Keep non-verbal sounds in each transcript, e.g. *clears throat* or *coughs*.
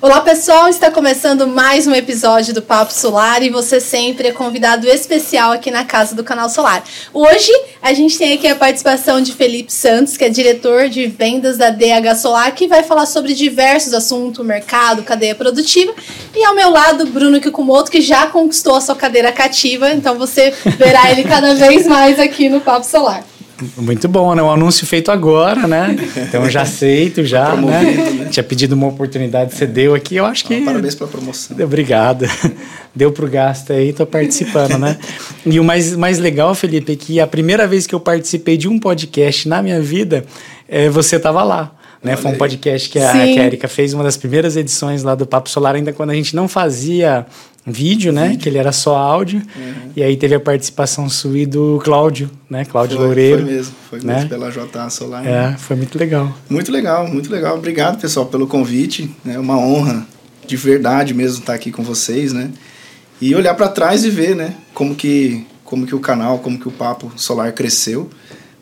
Olá pessoal, está começando mais um episódio do Papo Solar e você sempre é convidado especial aqui na casa do Canal Solar. Hoje a gente tem aqui a participação de Felipe Santos, que é diretor de vendas da DH Solar, que vai falar sobre diversos assuntos, mercado, cadeia produtiva. E ao meu lado, Bruno Kikumoto, que já conquistou a sua cadeira cativa, então você verá ele cada vez mais aqui no Papo Solar. Muito bom, né? Um anúncio feito agora, né? *laughs* Então já aceito, já, né? né? Tinha pedido uma oportunidade, você deu aqui, eu acho que... Ah, parabéns pela promoção. Obrigado. Deu pro gasto aí, tô participando, né? E o mais, mais legal, Felipe, é que a primeira vez que eu participei de um podcast na minha vida, é, você tava lá. Né? Foi um podcast que a, que a Erika fez, uma das primeiras edições lá do Papo Solar, ainda quando a gente não fazia vídeo, né? Vídeo. Que ele era só áudio. Uhum. E aí teve a participação sua e do Cláudio, né? Cláudio foi, Loureiro. Foi mesmo, foi né? mesmo pela JA Solar. É, foi muito legal. Muito legal, muito legal. Obrigado, pessoal, pelo convite. É né? uma honra de verdade mesmo estar aqui com vocês, né? E olhar para trás e ver, né? Como que, como que o canal, como que o Papo Solar cresceu.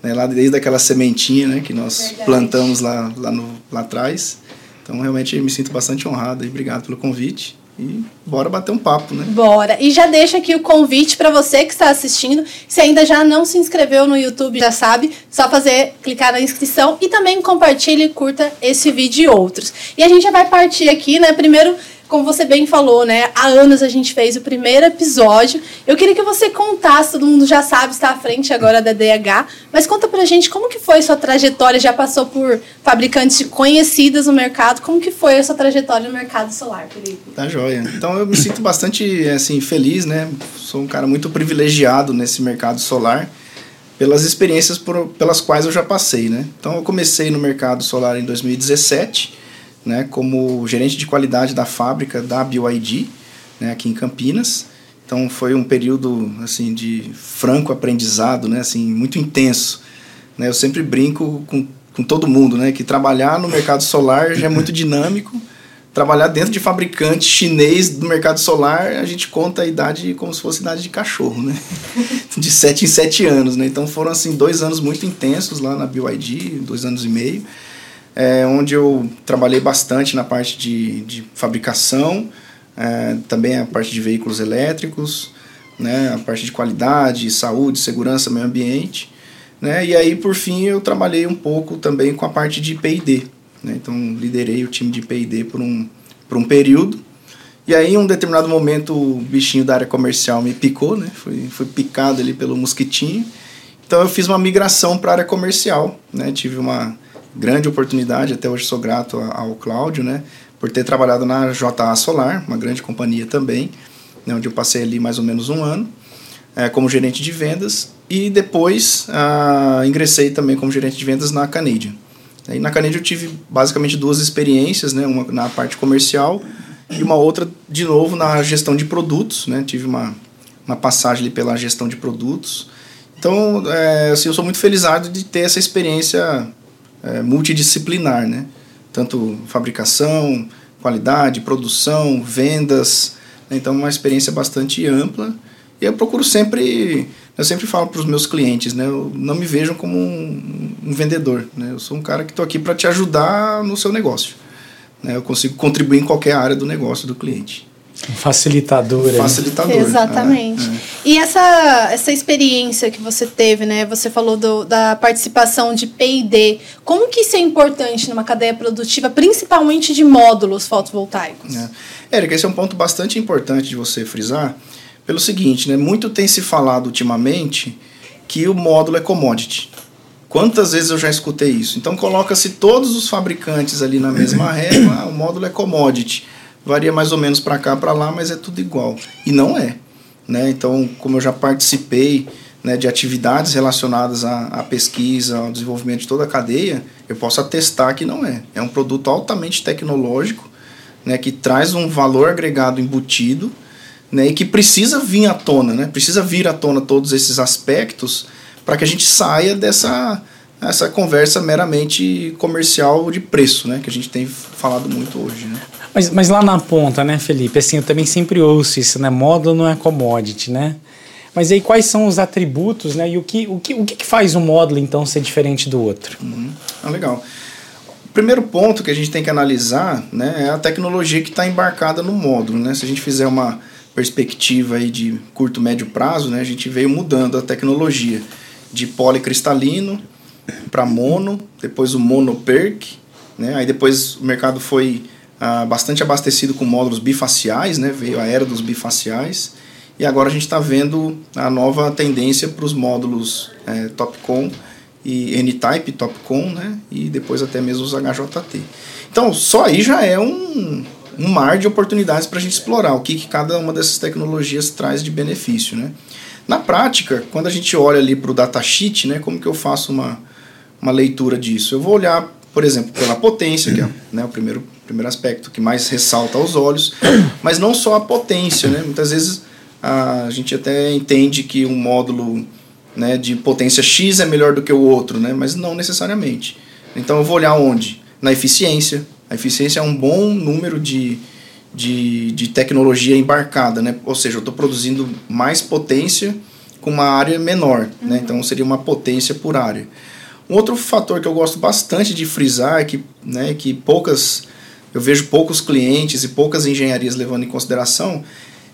Né? Lá desde aquela sementinha, né? Que nós verdade. plantamos lá, lá, no, lá atrás. Então, realmente, me sinto bastante honrado e obrigado pelo convite. E bora bater um papo, né? Bora. E já deixa aqui o convite para você que está assistindo. Se ainda já não se inscreveu no YouTube, já sabe, só fazer clicar na inscrição e também compartilhe e curta esse vídeo e outros. E a gente já vai partir aqui, né? Primeiro como você bem falou, né? Há anos a gente fez o primeiro episódio. Eu queria que você contasse, todo mundo já sabe, está à frente agora da DH, mas conta pra gente como que foi sua trajetória, já passou por fabricantes conhecidas no mercado, como que foi a sua trajetória no mercado solar, Felipe? Tá joia. Então eu me sinto bastante, assim, feliz, né? Sou um cara muito privilegiado nesse mercado solar pelas experiências por, pelas quais eu já passei, né? Então eu comecei no mercado solar em 2017, né, como gerente de qualidade da fábrica da BioID, né, aqui em Campinas. Então foi um período assim de franco aprendizado, né, assim muito intenso. Né? Eu sempre brinco com, com todo mundo, né, que trabalhar no mercado solar já é muito *laughs* dinâmico. Trabalhar dentro de fabricante chinês do mercado solar, a gente conta a idade como se fosse idade de cachorro, né? *laughs* De sete em sete anos, né? Então foram assim dois anos muito intensos lá na BioID, dois anos e meio é, onde eu trabalhei bastante na parte de, de fabricação, é, também a parte de veículos elétricos, né, a parte de qualidade, saúde, segurança, meio ambiente. Né, e aí, por fim, eu trabalhei um pouco também com a parte de P&D. Né, então, liderei o time de P&D por um, por um período. E aí, em um determinado momento, o bichinho da área comercial me picou, né? Fui, fui picado ali pelo mosquitinho. Então, eu fiz uma migração para a área comercial, né? Tive uma, grande oportunidade, até hoje sou grato ao Cláudio, né, por ter trabalhado na JA Solar, uma grande companhia também, né, onde eu passei ali mais ou menos um ano é, como gerente de vendas e depois ah, ingressei também como gerente de vendas na Canadian. E na Canadian eu tive basicamente duas experiências, né, uma na parte comercial e uma outra de novo na gestão de produtos, né, tive uma, uma passagem ali pela gestão de produtos. Então, é, assim, eu sou muito felizado de ter essa experiência é, multidisciplinar, né? Tanto fabricação, qualidade, produção, vendas. Né? Então, uma experiência bastante ampla. E eu procuro sempre, eu sempre falo para os meus clientes, né? Eu não me vejam como um, um vendedor, né? Eu sou um cara que estou aqui para te ajudar no seu negócio. Né? Eu consigo contribuir em qualquer área do negócio do cliente. Um facilitador. Facilitador. Exatamente. É, é. E essa, essa experiência que você teve, né? Você falou do, da participação de P&D. Como que isso é importante numa cadeia produtiva, principalmente de módulos fotovoltaicos? É. Érica, esse é um ponto bastante importante de você frisar, pelo seguinte, né? Muito tem se falado ultimamente que o módulo é commodity. Quantas vezes eu já escutei isso? Então coloca-se todos os fabricantes ali na mesma régua, o módulo é commodity varia mais ou menos para cá, para lá, mas é tudo igual. E não é. Né? Então, como eu já participei né, de atividades relacionadas à, à, pesquisa, ao desenvolvimento de toda a cadeia, eu posso atestar que não é. É um produto altamente tecnológico, né, que traz um valor agregado embutido né, e que precisa vir à tona, né, precisa vir à tona todos esses aspectos para que a gente saia dessa essa conversa meramente comercial de preço, né, que a gente tem falado muito hoje. Né? Mas, mas lá na ponta, né, Felipe? Assim, eu também sempre ouço isso, né? Módulo não é commodity, né? Mas aí quais são os atributos, né? E o que, o que, o que faz um módulo, então, ser diferente do outro? Uhum. Ah, legal. primeiro ponto que a gente tem que analisar né, é a tecnologia que está embarcada no módulo. Né? Se a gente fizer uma perspectiva aí de curto, médio prazo, né, a gente veio mudando a tecnologia de policristalino para mono, depois o monoperc, né, aí depois o mercado foi ah, bastante abastecido com módulos bifaciais, né, veio a era dos bifaciais, e agora a gente está vendo a nova tendência para os módulos é, Topcon e N-Type Topcon, né, e depois até mesmo os HJT. Então, só aí já é um, um mar de oportunidades para a gente explorar o que, que cada uma dessas tecnologias traz de benefício. Né? Na prática, quando a gente olha ali para o datasheet, né, como que eu faço uma, uma leitura disso? Eu vou olhar, por exemplo, pela potência, que é né, o primeiro, primeiro aspecto que mais ressalta aos olhos, mas não só a potência. Né? Muitas vezes a gente até entende que um módulo né, de potência X é melhor do que o outro, né, mas não necessariamente. Então eu vou olhar onde? Na eficiência, a eficiência é um bom número de, de, de tecnologia embarcada, né? ou seja, eu estou produzindo mais potência com uma área menor, né? uhum. né? então seria uma potência por área. Um outro fator que eu gosto bastante de frisar é que, né, que poucas, eu vejo poucos clientes e poucas engenharias levando em consideração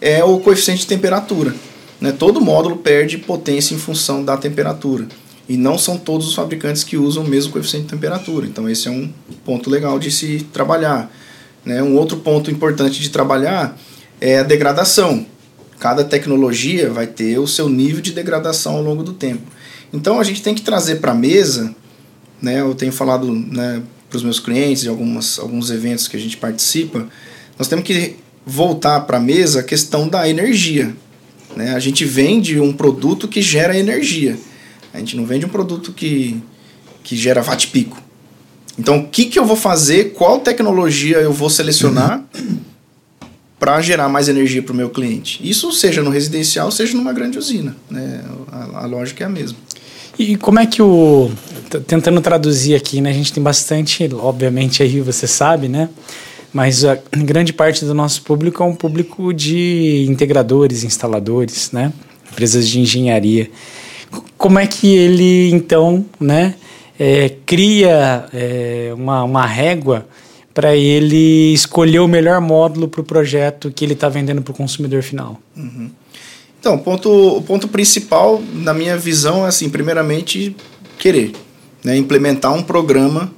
é o coeficiente de temperatura. Né? Todo módulo perde potência em função da temperatura. E não são todos os fabricantes que usam o mesmo coeficiente de temperatura. Então, esse é um ponto legal de se trabalhar. Né? Um outro ponto importante de trabalhar é a degradação. Cada tecnologia vai ter o seu nível de degradação ao longo do tempo. Então, a gente tem que trazer para a mesa, né? eu tenho falado né, para os meus clientes em algumas, alguns eventos que a gente participa, nós temos que voltar para a mesa a questão da energia. Né? A gente vende um produto que gera energia. A gente não vende um produto que, que gera watt pico. Então, o que, que eu vou fazer? Qual tecnologia eu vou selecionar para gerar mais energia para o meu cliente? Isso seja no residencial, seja numa grande usina. Né? A, a lógica é a mesma. E como é que o. Tentando traduzir aqui, né? A gente tem bastante, obviamente, aí você sabe, né? Mas a grande parte do nosso público é um público de integradores, instaladores, né? Empresas de engenharia como é que ele então, né, é, cria é, uma, uma régua para ele escolher o melhor módulo para o projeto que ele está vendendo para o consumidor final? Uhum. Então, o ponto, o ponto principal, na minha visão, é assim, primeiramente, querer. Né, implementar um programa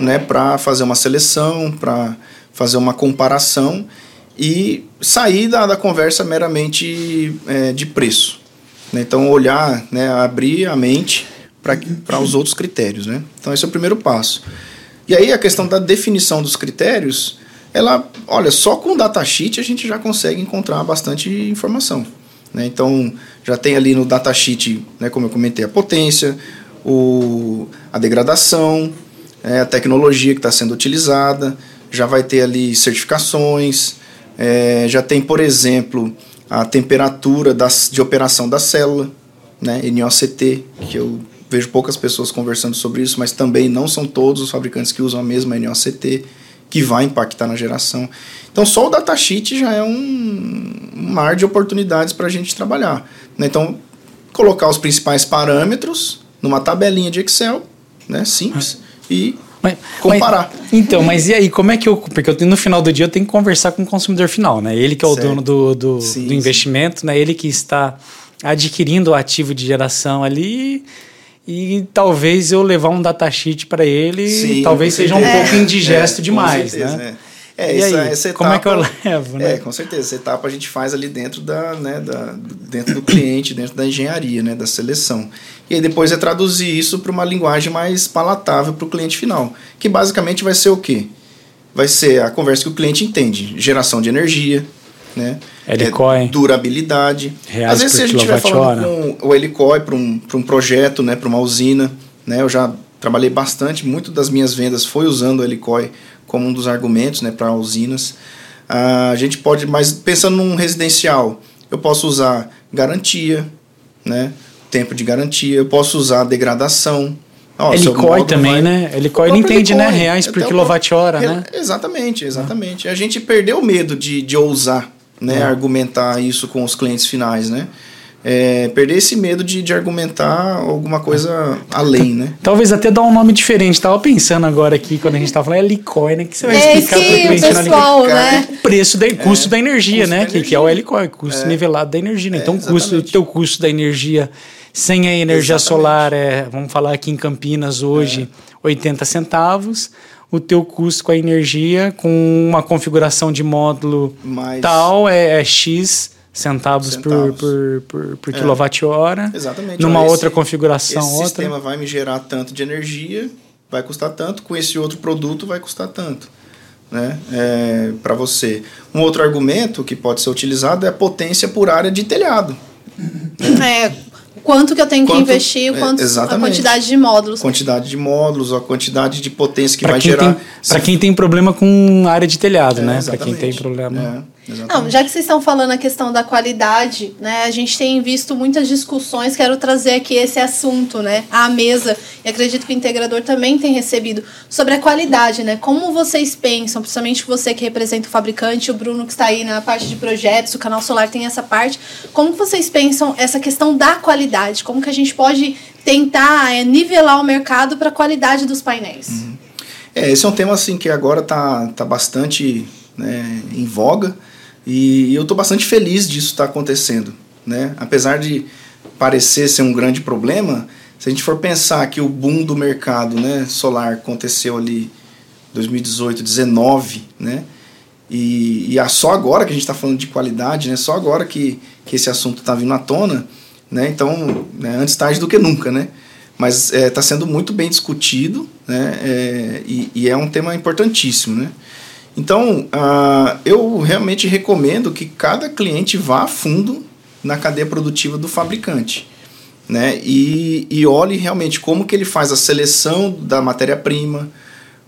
né, para fazer uma seleção, para fazer uma comparação e sair da, da conversa meramente é, de preço. Né? Então, olhar, né, abrir a mente para os outros critérios. Né? Então, esse é o primeiro passo. E aí, a questão da definição dos critérios, ela, olha, só com o datasheet a gente já consegue encontrar bastante informação. Né? Então, já tem ali no datasheet, né, como eu comentei, a potência, o, a degradação, é, a tecnologia que está sendo utilizada, já vai ter ali certificações, é, já tem, por exemplo, a temperatura das, de operação da célula, né, NOCT, que eu vejo poucas pessoas conversando sobre isso, mas também não são todos os fabricantes que usam a mesma NOCT, que vai impactar na geração. Então, só o datasheet já é um, mar de oportunidades para a gente trabalhar. Né? Então, colocar os principais parâmetros numa tabelinha de Excel, né, simples, e mas, comparar. Mas, então, mas e aí, como é que eu. Porque eu, no final do dia eu tenho que conversar com o consumidor final, né? Ele que é o certo. dono do, do, sim, do investimento, sim. né? Ele que está adquirindo o ativo de geração ali e talvez eu levar um datasheet para ele, Sim, talvez seja um é. pouco indigesto é, demais, certeza, né? É. É, essa, aí, essa etapa, como é que eu levo, né? É, com certeza. Essa etapa a gente faz ali dentro da, né, da, dentro do cliente, dentro da engenharia, né, da seleção. E aí depois é traduzir isso para uma linguagem mais palatável para o cliente final, que basicamente vai ser o quê? Vai ser a conversa que o cliente entende, geração de energia, né? Helicoin. É, durabilidade. Reais Às vezes se a gente estiver falando com o Helicoin para um, um projeto, né, para uma usina, né? Eu já trabalhei bastante, muito das minhas vendas foi usando o Helicoin como um dos argumentos né, para usinas. Ah, a gente pode, mas pensando num residencial, eu posso usar garantia, né, tempo de garantia, eu posso usar degradação. Oh, Helicói também, vai... né? Helicói ele entende, né? Reais por quilowatt-hora, né? Exatamente, exatamente. Ah. A gente perdeu o medo de, de ousar né, ah. argumentar isso com os clientes finais, né? é, perder esse medo de, de argumentar alguma coisa além, né? Talvez até dar um nome diferente. Tava pensando agora aqui, quando a gente tava falando, é Licoy, né? Que você vai É explicar cliente o na pessoal, Licoy. né? O preço, da, custo da energia, custo né? da que, que é o energia. Licoy, custo É. nivelado da energia. Né? É, Então, o custo, teu custo da energia sem a energia Exatamente. solar é, vamos falar aqui em Campinas hoje, É. 80 centavos. O teu custo com a energia, com uma configuração de módulo Mas- tal, é, é X centavos, por, Centavos. por, por, por É. quilowatt-hora. Exatamente. Numa Olha, outra esse- configuração, Esse outra. sistema vai me gerar tanto de energia, vai custar tanto, com esse outro produto vai custar tanto. Né? É, para você. Um outro argumento que pode ser utilizado é a potência por área de telhado. *laughs* É, quanto que eu tenho que Quanto- investir, é, quanto a quantidade de módulos. Quantidade de módulos, a quantidade de potência que Para vai gerar. pra quem tem problema com área de telhado, É, né? Para quem tem problema. Exatamente. Não, já que vocês estão falando a questão da qualidade, né? A gente tem visto muitas discussões, quero trazer aqui esse assunto, né? À mesa, e acredito que o integrador também tem recebido, sobre a qualidade, né? Como vocês pensam, principalmente você que representa o fabricante, o Bruno que está aí na parte de projetos, o canal solar tem essa parte. Como vocês pensam essa questão da qualidade? Como que a gente pode tentar é, nivelar o mercado para a qualidade dos painéis? É, esse é um tema assim que agora tá, tá bastante né, em voga e eu estou bastante feliz disso estar acontecendo. Né? Apesar de parecer ser um grande problema, se a gente for pensar que o boom do mercado né, solar aconteceu ali 2018, 19, né? E, e é só agora que a gente está falando de qualidade, né? Só agora que, que esse assunto está vindo à tona, né? Então, né, antes tarde do que nunca, né? Mas está sendo muito bem discutido, né? É, e, e é um tema importantíssimo, né? Então, ah, eu realmente recomendo que cada cliente vá a fundo na cadeia produtiva do fabricante, né? E, e olhe realmente como que ele faz a seleção da matéria-prima,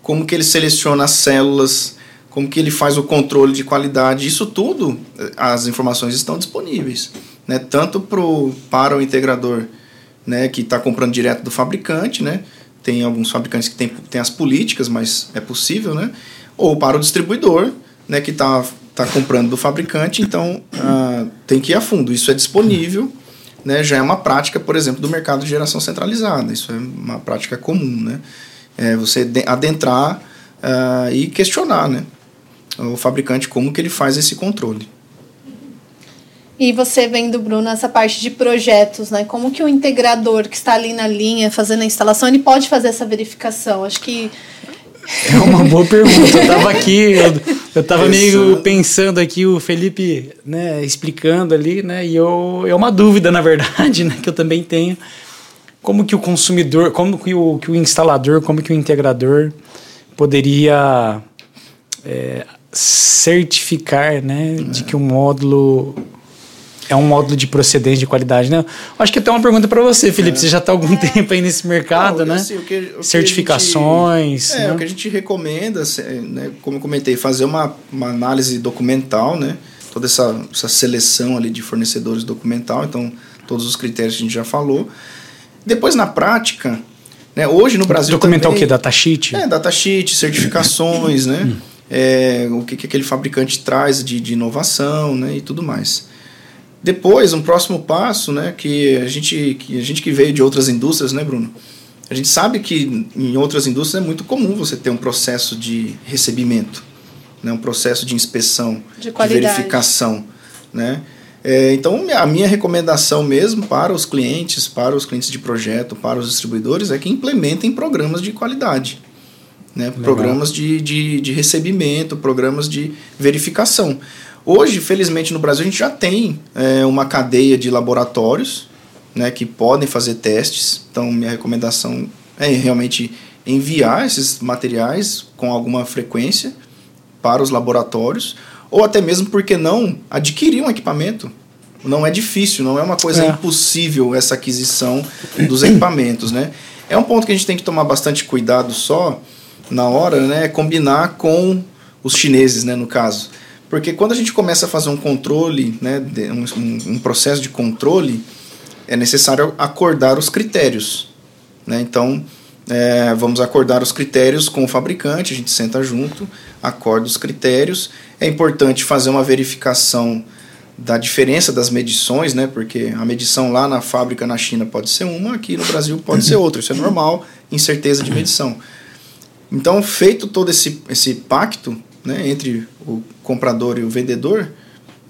como que ele seleciona as células, como que ele faz o controle de qualidade. Isso tudo, eh, as informações estão disponíveis, né? Tanto pro, para o integrador, né, que está comprando direto do fabricante, né? Tem alguns fabricantes que têm tem as políticas, mas é possível, né? Ou para o distribuidor, né, que está tá comprando do fabricante, então ah, tem que ir a fundo. Isso é disponível, né? Já é uma prática, por exemplo, do mercado de geração centralizada. Isso é uma prática comum, né? É você de- adentrar ah, e questionar, né? O fabricante como que ele faz esse controle. E você vendo, Bruno, essa parte de projetos, né? Como que o integrador que está ali na linha fazendo a instalação, ele pode fazer essa verificação? Acho que É uma boa pergunta. Eu tava aqui, eu, eu tava meio Pensando. pensando aqui, o Felipe, né, explicando ali, né? E eu, é uma dúvida, na verdade, *laughs* né, que eu também tenho. Como que o consumidor, como que o, que o instalador, como que o integrador poderia é, certificar, né, de que o módulo é um módulo de procedência de qualidade, né? Acho que até uma pergunta para você, Felipe. Você já está algum tempo aí nesse mercado, Não, né? assim, o que- o a gente- Certificações. É, né? o que a gente recomenda, se- né, como eu comentei, fazer uma, uma análise documental, né? Toda essa, essa seleção ali de fornecedores documental, então todos os critérios que a gente já falou. Depois, na prática, né, hoje no Brasil Documentar também, o que? Datasheet? É, datasheet, certificações, né? É, o que, que aquele fabricante traz de, de inovação, né? E tudo mais. Depois, um próximo passo, né? Que a gente que, a gente que veio de outras indústrias, né, Bruno? A gente sabe que em outras indústrias é muito comum você ter um processo de recebimento, né? um processo de inspeção, De qualidade. verificação, né? É, então, a minha recomendação mesmo para os clientes, para os clientes de projeto, para os distribuidores, é que implementem programas de qualidade. Né? Programas de, de, de recebimento, programas de verificação. Hoje, felizmente, no Brasil, a gente já tem é, uma cadeia de laboratórios né, que podem fazer testes. Então, minha recomendação é realmente enviar esses materiais com alguma frequência para os laboratórios, ou até mesmo, porque não, adquirir um equipamento. Não é difícil, não é uma coisa É. impossível essa aquisição dos equipamentos, né? É um ponto que a gente tem que tomar bastante cuidado só na hora, né? Combinar com os chineses, né? No caso. Porque quando a gente começa a fazer um controle, né? um, um- um processo de controle, é necessário acordar os critérios. Né? Então, é, vamos acordar os critérios com o fabricante, a gente senta junto, acorda os critérios. É importante fazer uma verificação da diferença das medições, né? Porque a medição lá na fábrica na China pode ser uma, aqui no Brasil pode ser outra. Isso é normal, incerteza de medição. Então, feito todo esse, esse pacto né, entre o comprador e o vendedor,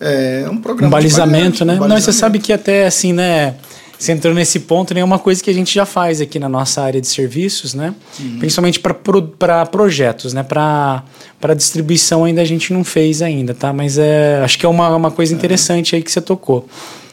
é um programa um balizamento, né? Um balizamento. Não, você sabe que até assim, né? Você entrou nesse ponto, né? É uma coisa que a gente já faz aqui na nossa área de serviços, né? Uhum. Principalmente para pro, projetos, né? Para distribuição ainda a gente não fez ainda, tá? Mas é, acho que é uma, uma coisa interessante uhum. aí que você tocou.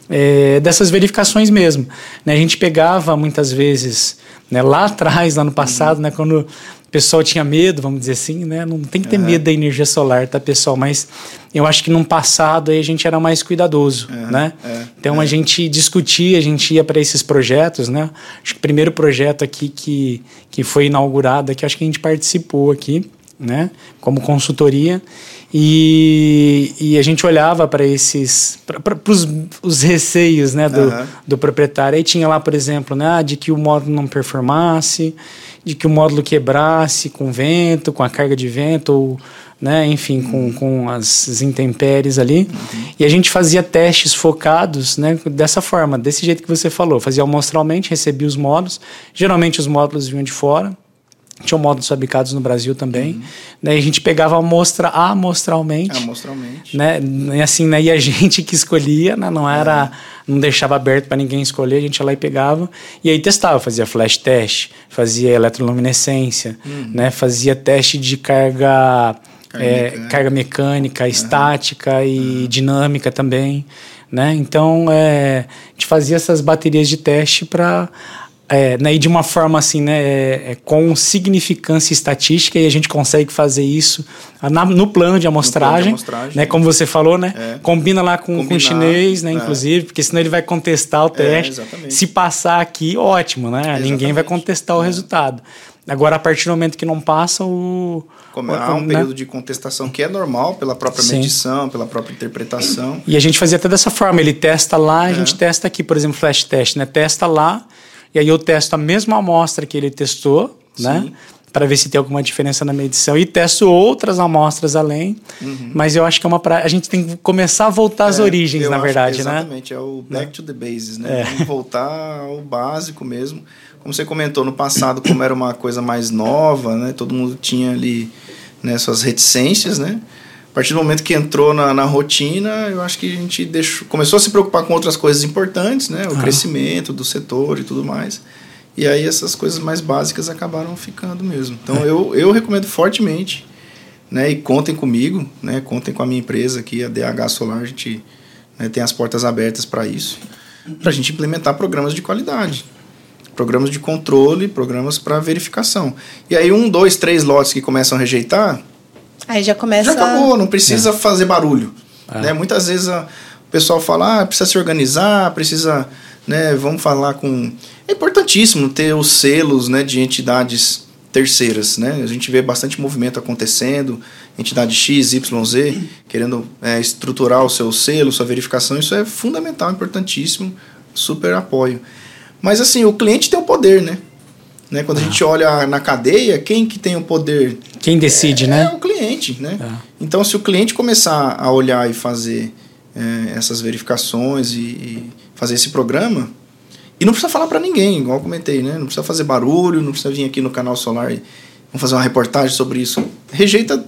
É, dessas verificações mesmo. Né? A gente pegava muitas vezes, né, lá atrás, lá no passado, uhum. né, quando pessoal tinha medo, vamos dizer assim, né? Não tem que ter uhum. medo da energia solar, tá, pessoal? Mas eu acho que no passado aí a gente era mais cuidadoso, uhum. né? É. Então a é. gente discutia, a gente ia para esses projetos, né? Acho que o primeiro projeto aqui que, que foi inaugurado aqui, acho que a gente participou aqui, né? Como consultoria. E, e a gente olhava para esses para os, os receios né, do, do proprietário. Aí tinha lá, por exemplo, né, de que o módulo não performasse, de que o módulo quebrasse com vento, com a carga de vento, ou, né, enfim, com, uhum. com as intempéries ali. Uhum. E a gente fazia testes focados né, dessa forma, desse jeito que você falou. Fazia amostralmente, recebia os módulos. Geralmente os módulos vinham de fora. Tinham módulos fabricados no Brasil também. Uhum. Né, a gente pegava amostra amostralmente. Amostralmente. Né, e assim, né, e a *laughs* gente que escolhia, né, não era... Não deixava aberto para ninguém escolher, a gente ia lá e pegava e aí testava, fazia flash test, fazia eletroluminescência, uhum. né, fazia teste de carga carga, é, mecânica. carga mecânica, uhum. estática e uhum. dinâmica também, né? Então é, a gente fazia essas baterias de teste para é, né, e de uma forma assim, né, é, é, com significância estatística e a gente consegue fazer isso na, no plano de amostragem, plano de amostragem né, como você falou, né, é. combina lá com, com o chinês, né, é. inclusive, porque senão ele vai contestar o é, teste. Se passar aqui, ótimo, né, exatamente. ninguém vai contestar o resultado. Agora, a partir do momento que não passa, o. Como há um né? período de contestação que é normal pela própria Sim. medição, pela própria interpretação. E a gente fazia até dessa forma: ele testa lá, a gente testa aqui, por exemplo, flash test, né? Testa lá e aí eu testo a mesma amostra que ele testou, né? Sim. né? Para ver se tem alguma diferença na medição. E testo outras amostras além. Uhum. Mas eu acho que é uma pra... A gente tem que começar a voltar às é, origens, na verdade, exatamente, né? Exatamente, é o back né? to the bases, né? É. Tem que voltar ao básico mesmo. Como você comentou, no passado, como era uma coisa mais nova, né? Todo mundo tinha ali né, suas reticências, né? A partir do momento que entrou na, na rotina, eu acho que a gente deixou, começou a se preocupar com outras coisas importantes, né? O ah. crescimento do setor e tudo mais. E aí essas coisas mais básicas acabaram ficando mesmo. Então é. eu, eu recomendo fortemente, né? E contem comigo, né? Contem com a minha empresa aqui, a DH Solar, a gente né, tem as portas abertas para isso, para a gente implementar programas de qualidade programas de controle, programas para verificação. E aí um, dois, três lotes que começam a rejeitar, Aí já começa. Já acabou, não precisa é. fazer barulho. É. Né? Muitas vezes a, o pessoal fala, ah, precisa se organizar, precisa, né, vamos falar com. É importantíssimo ter os selos né, de entidades terceiras. Né? A gente vê bastante movimento acontecendo, entidade X, Y, Z, querendo é, estruturar o seu selo, sua verificação, isso é fundamental, importantíssimo, super apoio. Mas assim, o cliente tem o poder, né? Né? Quando ah. a gente olha na cadeia, quem que tem o poder? Quem decide, é, né? É o cliente, né? Ah. Então, se o cliente começar a olhar e fazer é, essas verificações e, e, fazer esse programa, e não precisa falar para ninguém, igual eu comentei, né? Não precisa fazer barulho, não precisa vir aqui no canal Solar e vamos fazer uma reportagem sobre isso. Rejeita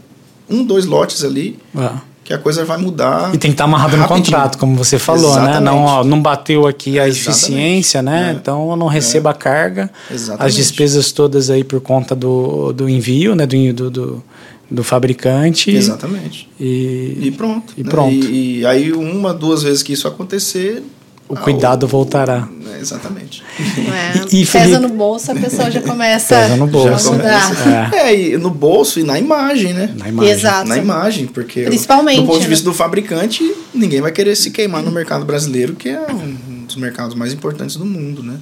um, dois lotes ali. Ah que a coisa vai mudar. E tem que estar amarrado rapidinho. no contrato, como você falou, né? Exatamente. né? Não, ó, não bateu aqui a Exatamente. eficiência, né? É. Então eu não receba é. a carga. Exatamente. As despesas todas aí por conta do, do envio, né? Do, do, do, do fabricante. Exatamente. E, e pronto. E pronto. E, e aí, uma, duas vezes que isso acontecer, o cuidado voltará. É, exatamente. É, e, e Felipe, pesa no bolso, a pessoa já começa pesa no bolso. a mudar. É. é, e no bolso e na imagem, né? Na imagem. Exato. Na imagem, porque Principalmente, do ponto de vista né? do fabricante, ninguém vai querer se queimar no mercado brasileiro, que é um dos mercados mais importantes do mundo, né?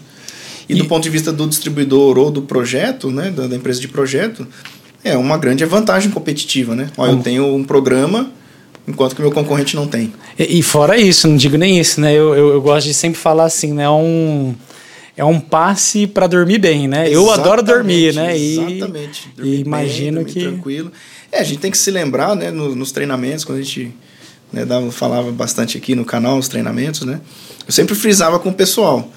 E, e do ponto de vista do distribuidor ou do projeto, né, da, da empresa de projeto, é uma grande vantagem competitiva, né? Olha, eu tenho um programa enquanto que o meu concorrente não tem. E, e fora isso, não digo nem isso, né? Eu, eu, eu, gosto de sempre falar assim, né? É um, é um passe para dormir bem, né? Exatamente, eu adoro dormir, né? E, exatamente. Dormir e imagino bem, que. Tranquilo. É, a gente tem que se lembrar, né, nos, nos treinamentos, quando a gente né, dava, falava bastante aqui no canal, os treinamentos, né? Eu sempre frisava com o pessoal.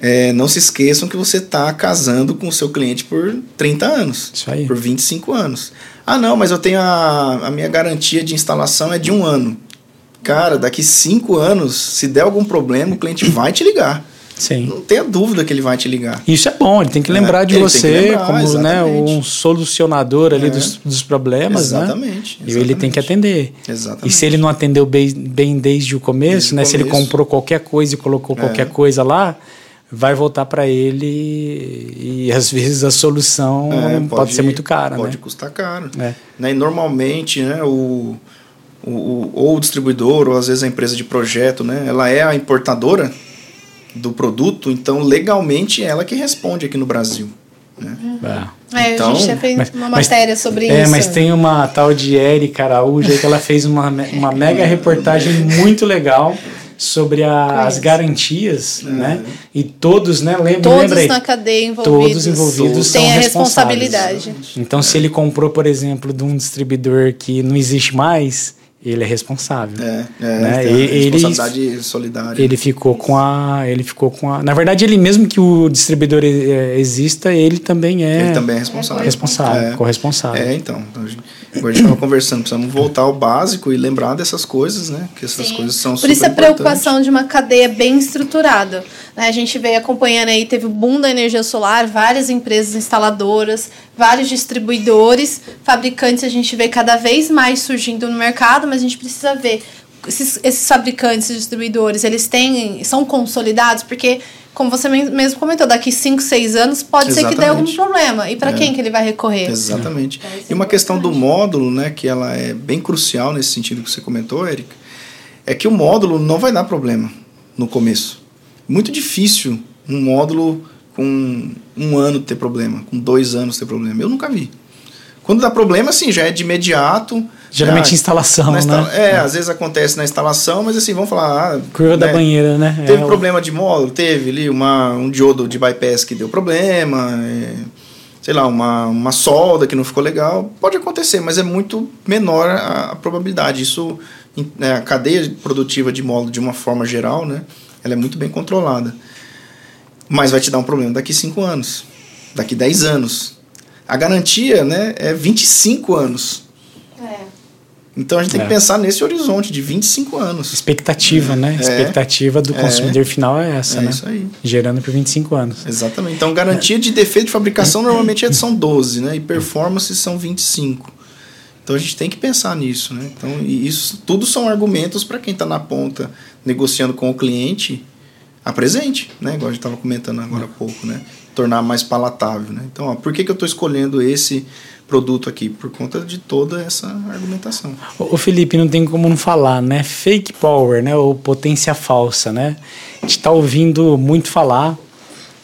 É, não se esqueçam que você está casando com o seu cliente por 30 anos. Isso aí. Por 25 anos. Ah, não, mas eu tenho a, a minha garantia de instalação é de um ano. Cara, daqui cinco anos, se der algum problema, o cliente vai te ligar. Sim. Não tenha dúvida que ele vai te ligar. Isso é bom, ele tem que lembrar É, de você lembrar, como né, exatamente. um solucionador ali É. dos, dos problemas, né? Exatamente, E ele tem que exatamente. atender. Exatamente. E se ele não atendeu bem, bem desde o começo, Desde o né? Se ele começo. comprou qualquer coisa e colocou É. qualquer coisa lá, vai voltar para ele e às vezes a solução É, pode, ser muito cara, Pode né? custar caro. É. Né, E normalmente, né, o, o, o- ou o distribuidor, ou às vezes a empresa de projeto, né, ela é a importadora do produto, então legalmente é ela que responde aqui no Brasil. Né? É. É, Então, a gente já fez mas- uma mas- matéria sobre É, isso. mas tem uma tal de Erika Araújo que ela fez uma, uma mega reportagem muito legal sobre a- as garantias, né? E todos, né? Lembra, Todos lembra aí? na cadeia envolvidos. Todos envolvidos têm são a responsáveis. responsabilidade. Então, se ele comprou, por exemplo, de um distribuidor que não existe mais, ele é responsável. É, é, Né? tem a ele- responsabilidade solidária. Ele ficou com a, ele ficou com a. Na verdade, ele mesmo que o distribuidor eh, exista, ele também é Ele também é responsável. responsável, É. corresponsável. É, então. então a gente, como a gente estava conversando, precisamos voltar ao básico e lembrar dessas coisas, né? Que essas Sim. coisas são Por isso a preocupação de uma cadeia bem estruturada. né? A gente veio acompanhando aí, teve o boom da energia solar, várias empresas instaladoras, vários distribuidores, fabricantes, a gente vê cada vez mais surgindo no mercado, mas a gente precisa ver esses, esses fabricantes e distribuidores, eles têm, são consolidados, porque, como você mesmo comentou, daqui 5, 6 anos pode ser que dê algum Exatamente. problema. E para É. quem que ele vai recorrer? Exatamente. Isso E é uma questão do módulo, né, que ela é bem crucial nesse sentido que você comentou, Eric, é que o módulo não vai dar problema no começo. Muito difícil um módulo com um ano ter problema, com dois anos ter problema. Eu nunca vi. Quando dá problema, assim, já é de imediato. Geralmente já- instalação, né? É, às vezes acontece na instalação, mas assim, vamos falar. ah, Curva da né, banheira, né? Teve É, problema de módulo? Teve ali uma, um diodo de bypass que deu problema, é, sei lá, uma, uma solda que não ficou legal. Pode acontecer, mas é muito menor a, a probabilidade. Isso, né, a cadeia produtiva de módulo, de uma forma geral, né, ela é muito bem controlada. Mas vai te dar um problema daqui 5 anos, daqui 10 anos. A garantia né, é 25 anos. É. Então a gente tem É. que pensar nesse horizonte de 25 anos. Expectativa, né? É. Expectativa do É. consumidor final é essa, É né? isso aí. Gerando por 25 anos. Exatamente. Então, garantia de defeito de fabricação normalmente é- *laughs* são 12, né? E performance são 25. Então, a gente tem que pensar nisso, né? Então, isso tudo são argumentos para quem está na ponta negociando com o cliente apresente, né? Igual a gente estava comentando agora há pouco, né? Tornar mais palatável, né? Então, ó, por que, que eu estou escolhendo esse produto aqui? Por conta de toda essa argumentação. Ô, ô, Felipe, não tem como não falar, né? Fake power, né? Ou potência falsa, né? A gente tá ouvindo muito falar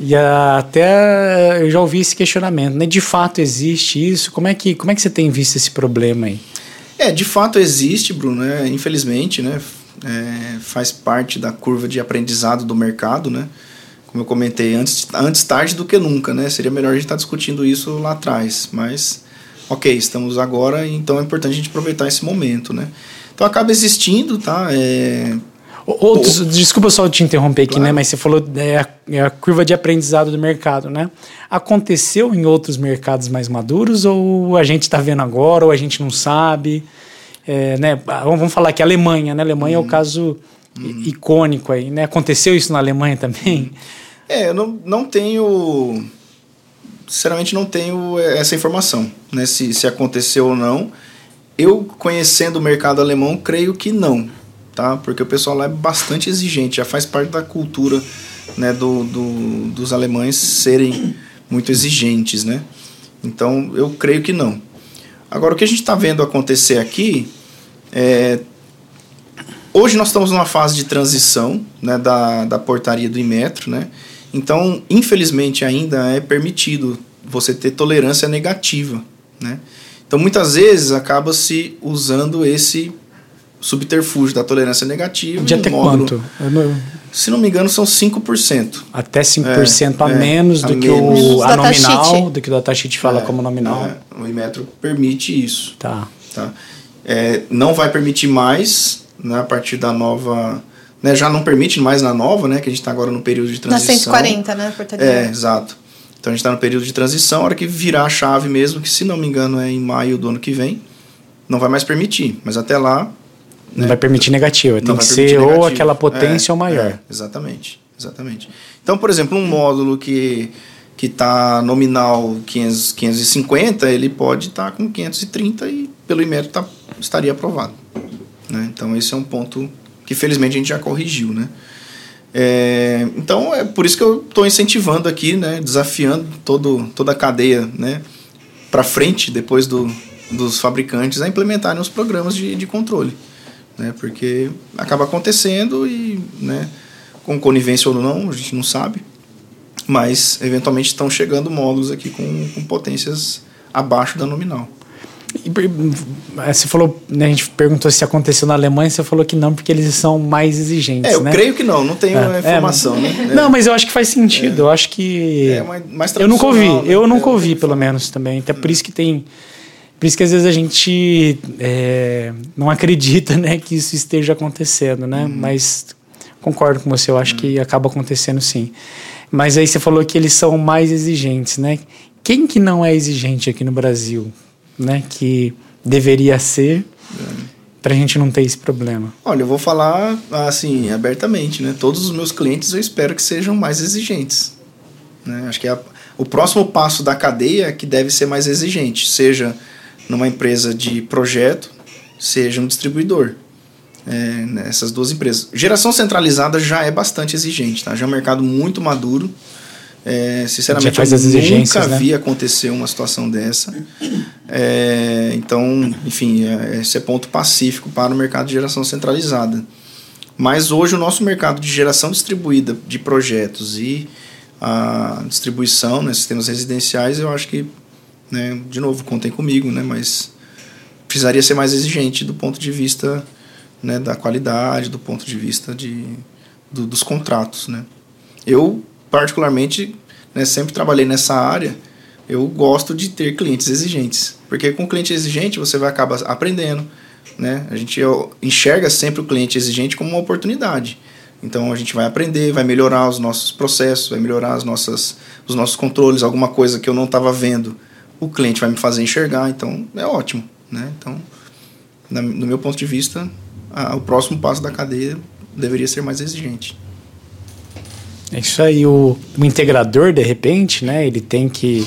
e até eu já ouvi esse questionamento, né? De fato existe isso? Como é que, como é que você tem visto esse problema aí? É, de fato existe, Bruno, né? Infelizmente, né? É, faz parte da curva de aprendizado do mercado, né? Como eu comentei, antes, antes tarde do que nunca, né? Seria melhor a gente estar discutindo isso lá atrás, mas ok, estamos agora, então é importante a gente aproveitar esse momento, né? Então acaba existindo, tá? É, Ô, ô, des- Desculpa só te interromper aqui, Claro. né? Mas você falou é a, é a curva de aprendizado do mercado, né? Aconteceu em outros mercados mais maduros ou a gente está vendo agora ou a gente não sabe? É, né? Ah, Vamos falar que a Alemanha, né? Alemanha é o caso i- icônico aí, né? Aconteceu isso na Alemanha também? É, eu não, não tenho. Sinceramente, não tenho eh, essa informação, né? Se, se aconteceu ou não. Eu, conhecendo o mercado alemão, creio que não, tá? Porque o pessoal lá é bastante exigente, já faz parte da cultura né, do, do, dos alemães serem muito exigentes, né? Então, eu creio que não. Agora, o que a gente está vendo acontecer aqui é. Hoje nós estamos numa fase de transição né, da, da portaria do Inmetro, né? Então, infelizmente, ainda é permitido você ter tolerância negativa, né? Então, muitas vezes, acaba se usando esse subterfúgio da tolerância negativa. De até módulo. quanto? Não- Se não me engano, são 5%. Até 5% a É, menos a do que menos. o a nominal, do que o datasheet fala É, como nominal. é, o Inmetro permite isso. Tá. Tá? É, não vai permitir mais, né, a partir da nova. Né, já não permite mais na nova, né? Que a gente está agora no período de Na transição. 140, né? Portaria. É, exato. Então a gente está no período de transição, a hora que virar a chave mesmo, que se não me engano é em maio do ano que vem, não vai mais permitir. Mas até lá. Não né, vai permitir negativa, tem que ser ou negativo. aquela potência É, ou maior. é, exatamente, exatamente. Então, por exemplo, um módulo que que está nominal 500, 550, ele pode estar com 530 e pelo IMET tá, estaria aprovado. Né? Então, esse é um ponto que felizmente a gente já corrigiu. Né? É, então, é por isso que eu estou incentivando aqui, né? desafiando todo, toda a cadeia né? para frente, depois do, dos fabricantes, a implementarem os programas de, de controle. Né? Porque acaba acontecendo e, né, com conivência ou não, a gente não sabe, mas eventualmente estão chegando módulos aqui com, com potências abaixo da nominal. Eh, Você falou, né, a gente perguntou se aconteceu na Alemanha, você falou que não, porque eles são mais exigentes, É, eu né? creio que não, não tenho É, a informação. é, né? *laughs* Não, mas eu acho que faz sentido. Eu acho que. É, mais- mais eu nunca ouvi, né? eu nunca É, ouvi, pelo menos também. Então, por isso que tem. Por isso que às vezes a gente é, não acredita né, que isso esteja acontecendo, né? Uhum. Mas concordo com você, eu acho que acaba acontecendo sim. Mas aí você falou que eles são mais exigentes, né? Quem que não é exigente aqui no Brasil, né? Que deveria ser para a gente não ter esse problema. Olha, eu vou falar assim, abertamente, né? Todos os meus clientes eu espero que sejam mais exigentes. Né? Acho que a- o próximo passo da cadeia é que deve ser mais exigente, seja numa empresa de projeto, seja um distribuidor. É, nessas duas empresas. Geração centralizada já é bastante exigente, tá? Já é um mercado muito maduro. É, sinceramente, eu nunca né? vi acontecer uma situação dessa. É, então, enfim, é, esse é ponto pacífico para o mercado de geração centralizada. Mas hoje o nosso mercado de geração distribuída de projetos e a distribuição, né, sistemas residenciais, eu acho que, né, de novo, contem comigo, né, mas precisaria ser mais exigente do ponto de vista né, da qualidade, do ponto de vista de, do- dos contratos. Né. Eu, particularmente, né, sempre trabalhei nessa área, eu gosto de ter clientes exigentes, porque com cliente exigente você vai acabar aprendendo, né? A gente ó, enxerga sempre o cliente exigente como uma oportunidade. Então a gente vai aprender, vai melhorar os nossos processos, vai melhorar as nossas, os nossos controles, alguma coisa que eu não estava vendo, o cliente vai me fazer enxergar, então é ótimo, né? Então, na, no meu ponto de vista, a, o próximo passo da cadeia deveria ser mais exigente. É isso aí, o, o integrador, de repente, né, ele tem que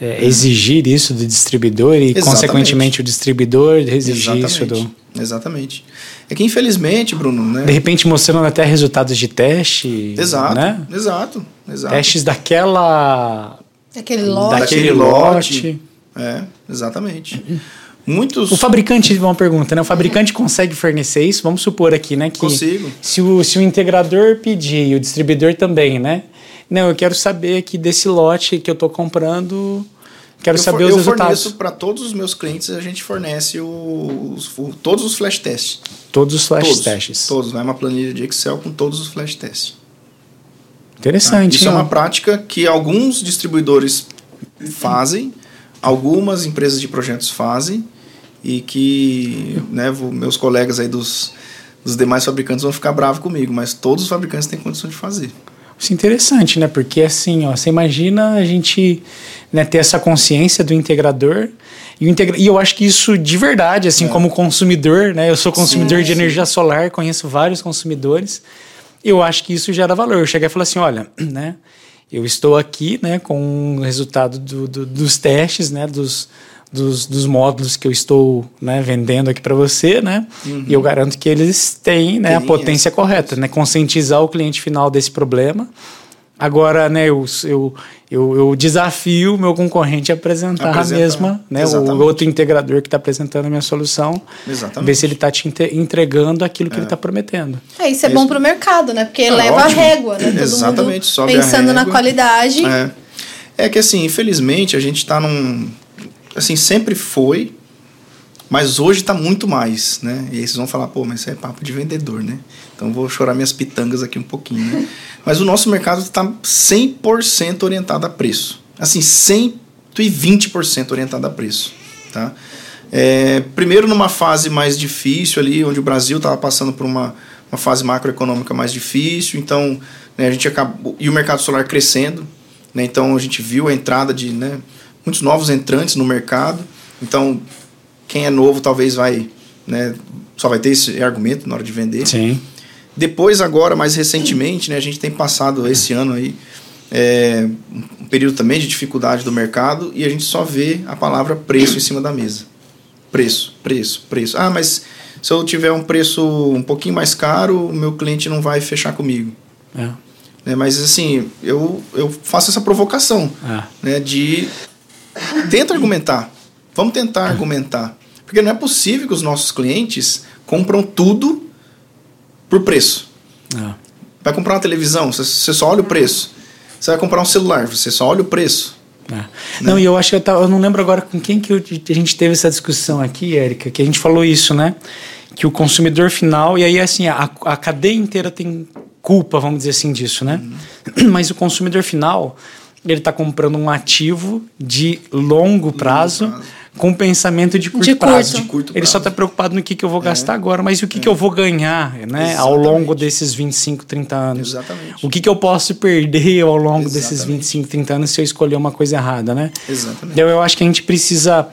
é, exigir isso do distribuidor e, Exatamente. consequentemente, o distribuidor exigir isso do. Exatamente. É que infelizmente, Bruno, né? De repente, mostrando até resultados de teste. Exato, Né? exato, exato. Testes daquela. Aquele lote. Daquele Daquele lote. lote. É, exatamente. Muitos. O fabricante, uma pergunta, né? O fabricante consegue fornecer isso? Vamos supor aqui, né? Que Consigo. Se o, se o integrador pedir e o distribuidor também, né? Não, eu quero saber que desse lote que eu tô comprando, quero eu saber for- os eu resultados. forneço para todos os meus clientes, a gente fornece os, o- todos os flash tests. Todos os flash todos, testes. Todos, vai uma planilha de Excel com todos os flash tests. tá? Interessante. Isso é uma prática que alguns distribuidores fazem, algumas empresas de projetos fazem e que né, vou- meus colegas aí dos, dos demais fabricantes vão ficar bravos comigo, mas todos os fabricantes têm condição de fazer. Isso é interessante, né? Porque assim, ó, você imagina a gente né, ter essa consciência do integrador e, integra e eu acho que isso de verdade, assim, É. como consumidor, né? Eu sou consumidor Sim, de sim. energia solar, conheço vários consumidores. Eu acho que isso gera valor. Eu cheguei e falei assim, olha, *clears throat* né? Eu estou aqui, né, com o resultado do, do- dos testes, né, dos, dos, dos módulos que eu estou né, vendendo aqui para você, né? E eu garanto que eles têm né, a Tem potência correta, né? Conscientizar o cliente final desse problema. Agora, né, eu, eu, eu, eu desafio o meu concorrente a apresentar, Apresentar, a mesma, né? O outro integrador que está apresentando a minha solução. Exatamente. Ver se ele está te entregando aquilo que ele está prometendo. É, isso é Isso. bom pro mercado, né? Porque É leva ótimo. a régua, né? Todo Exatamente, mundo pensando na qualidade. É. é que assim, infelizmente, a gente está num. Assim, sempre foi, mas hoje está muito mais, né? E aí vocês vão falar, pô, mas isso é papo de vendedor, né? Então vou chorar minhas pitangas aqui um pouquinho, né? *laughs* Mas o nosso mercado está 100% orientado a preço. Assim, 120% orientado a preço, tá? É, primeiro numa fase mais difícil ali, onde o Brasil estava passando por uma, uma fase macroeconômica mais difícil, então né, a gente acabou e o mercado solar crescendo, né, então a gente viu a entrada de né, muitos novos entrantes no mercado, então quem é novo talvez vai né, só vai ter esse argumento na hora de vender. Sim. Depois agora mais recentemente, né, a gente tem passado esse ano aí é, um período também de dificuldade do mercado e a gente só vê a palavra preço em cima da mesa. Preço, preço, preço. Ah, mas se eu tiver um preço um pouquinho mais caro, o meu cliente não vai fechar comigo. É. Né, mas assim, eu, eu faço essa provocação É. né, de tenta argumentar. Vamos tentar argumentar. Porque não é possível que os nossos clientes compram tudo por preço. É. Vai comprar uma televisão, você- só olha o preço. Você vai comprar um celular, você só olha o preço. É. Não, e eu acho que eu, tava, eu não lembro agora com quem que eu- a gente teve essa discussão aqui, Érica, que a gente falou isso, né? Que o consumidor final, e aí assim, a, a cadeia inteira tem culpa, vamos dizer assim, disso, né? *clears throat* Mas o consumidor final, ele está comprando um ativo de longo prazo, prazo. com pensamento de curto De prazo. curto. De curto Ele só prazo. está preocupado no que, que eu vou gastar agora, mas o que, que eu vou ganhar né, ao longo desses 25, 30 anos. Exatamente. O que, que eu posso perder ao longo desses Exatamente. 25, 30 anos se eu escolher uma coisa errada, né? Exatamente. Então eu acho que a gente precisa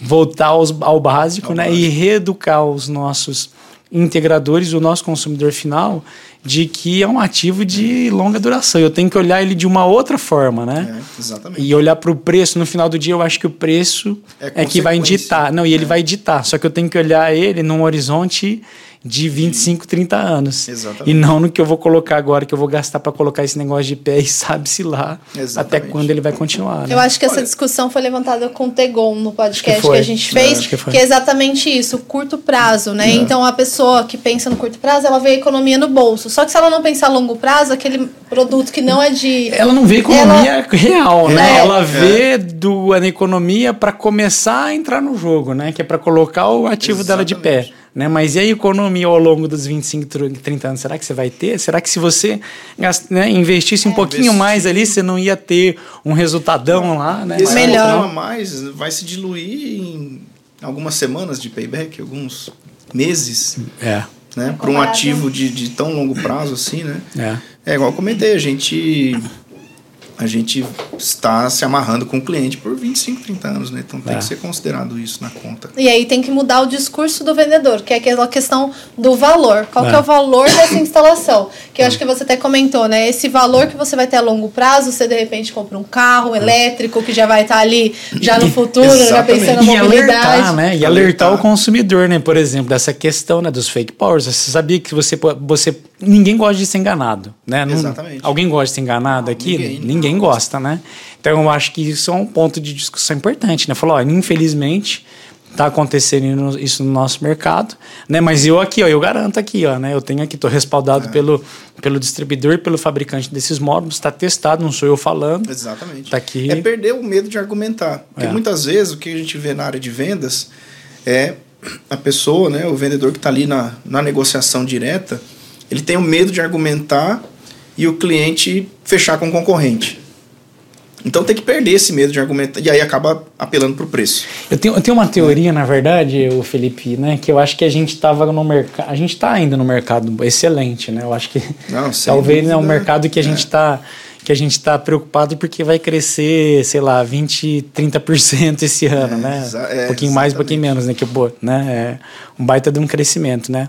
voltar aos- ao básico, Ao né? E reeducar os nossos integradores, o nosso consumidor final, de que é um ativo de longa duração. Eu tenho que olhar ele de uma outra forma, né? É, exatamente. E olhar para o preço, no final do dia, eu acho que o preço É é, que vai ditar. Não, e ele É. vai ditar. Só que eu tenho que olhar ele num horizonte de 25, 30 anos. Exatamente. E não no que eu vou colocar agora, que eu vou gastar para colocar esse negócio de pé e *laughs* sabe-se lá até Exatamente. quando ele vai continuar. né? Eu acho que essa discussão foi levantada com o Tegon no podcast que que, a gente É, fez, acho que, que é exatamente isso, curto prazo, né? Então a pessoa que pensa no curto prazo, ela vê a economia no bolso. Só que se ela não pensar a longo prazo, aquele produto que não é de Ela não vê economia real, né? É. Ela vê do, a economia para começar a entrar no jogo, né? Que é para colocar o ativo dela de pé. Né? Mas e a economia ao longo dos 25, 30 anos? Será que você vai ter? Será que se você gast- né, investisse um pouquinho Investir. mais ali, você não ia ter um resultadão lá, né? Esse Melhor. pouquinho a mais vai se diluir em algumas semanas de payback, alguns meses, É, né? Para um ativo de, de tão longo prazo assim, né? é. É igual eu comentei, a gente a gente está se amarrando com o cliente por 25, 30 anos, né? Então tem É. que ser considerado isso na conta. E aí tem que mudar o discurso do vendedor, que é aquela questão do valor. Qual que É. é o valor dessa *coughs* instalação? Que eu acho que você até comentou, né? Esse valor que você vai ter a longo prazo, você de repente compra um carro elétrico que já vai estar ali já no futuro, já pensando na E mobilidade. alertar, né? E alertar Alertar. o consumidor, né? Por exemplo, dessa questão né, dos fake powers. Você sabia que você, você ninguém gosta de ser enganado, né? Não- Exatamente. alguém gosta de ser enganado aqui? ninguém. Ninguém, gosta, né? Então eu acho que isso é um ponto de discussão importante, né? Falou, ó, infelizmente tá acontecendo isso no nosso mercado, né? Mas eu aqui, ó, eu garanto aqui, ó, né? Eu tenho aqui, tô respaldado pelo, pelo distribuidor, pelo fabricante desses módulos, está testado, não sou eu falando. Exatamente. Tá aqui. É perder o medo de argumentar. Porque É. muitas vezes o que a gente vê na área de vendas é a pessoa, né, o vendedor que está ali na, na negociação direta, ele tem o medo de argumentar e o cliente fechar com o concorrente. Então tem que perder esse medo de argumentar e aí acaba apelando para o preço. Eu tenho, eu tenho uma teoria, na verdade, o Felipe, né? Que eu acho que a gente estava no mercado. A gente está ainda no mercado excelente, né? Eu acho que Não, *laughs* talvez é um dúvida. mercado que a gente está que a gente está preocupado porque vai crescer, sei lá, 20, 30% esse ano, É, né? é, um pouquinho mais, um pouquinho menos, né? Que, pô, né? É um baita de um crescimento, né?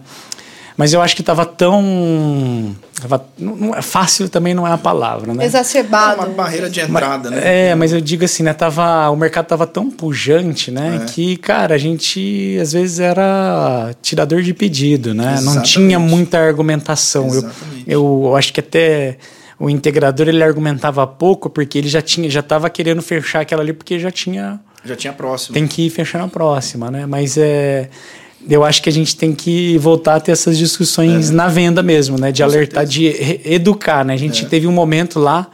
Mas eu acho que estava tão. Tava, não, não é fácil também não é a palavra, né? É Exacerbado. uma barreira de entrada, né? É, mas eu digo assim, né? Tava, o mercado tava tão pujante, né? É. Que, cara, a gente às vezes era tirador de pedido, né? Não Exatamente. tinha muita argumentação. Eu, Exatamente. eu, eu acho que até o integrador ele argumentava pouco porque ele já tinha, já tava querendo fechar aquela ali porque já tinha Já tinha próximo. tem que ir fechando a próxima, né? Mas é. Eu acho que a gente tem que voltar a ter essas discussões na venda mesmo, né? De É. Com alertar, certeza. de educar, né? A gente É. teve um momento lá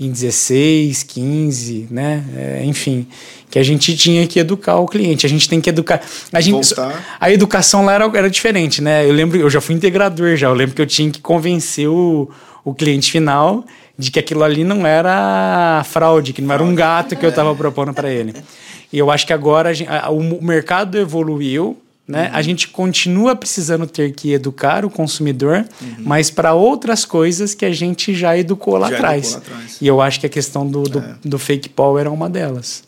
em 16, 15, né? É, enfim, que a gente tinha que educar o cliente. A gente tem que educar. A, gente, a educação lá era, era diferente, né? Eu lembro, eu já fui integrador já. Eu lembro que eu tinha que convencer o, o cliente final de que aquilo ali não era fraude, que não era um gato que eu estava propondo para ele. E eu acho que agora a a, o mercado evoluiu, né? Uhum. A gente continua precisando ter que educar o consumidor, uhum. mas para outras coisas que a gente já educou lá, já atrás. Educou lá atrás. E eu acho que a questão do, do, é. do fake power é uma delas.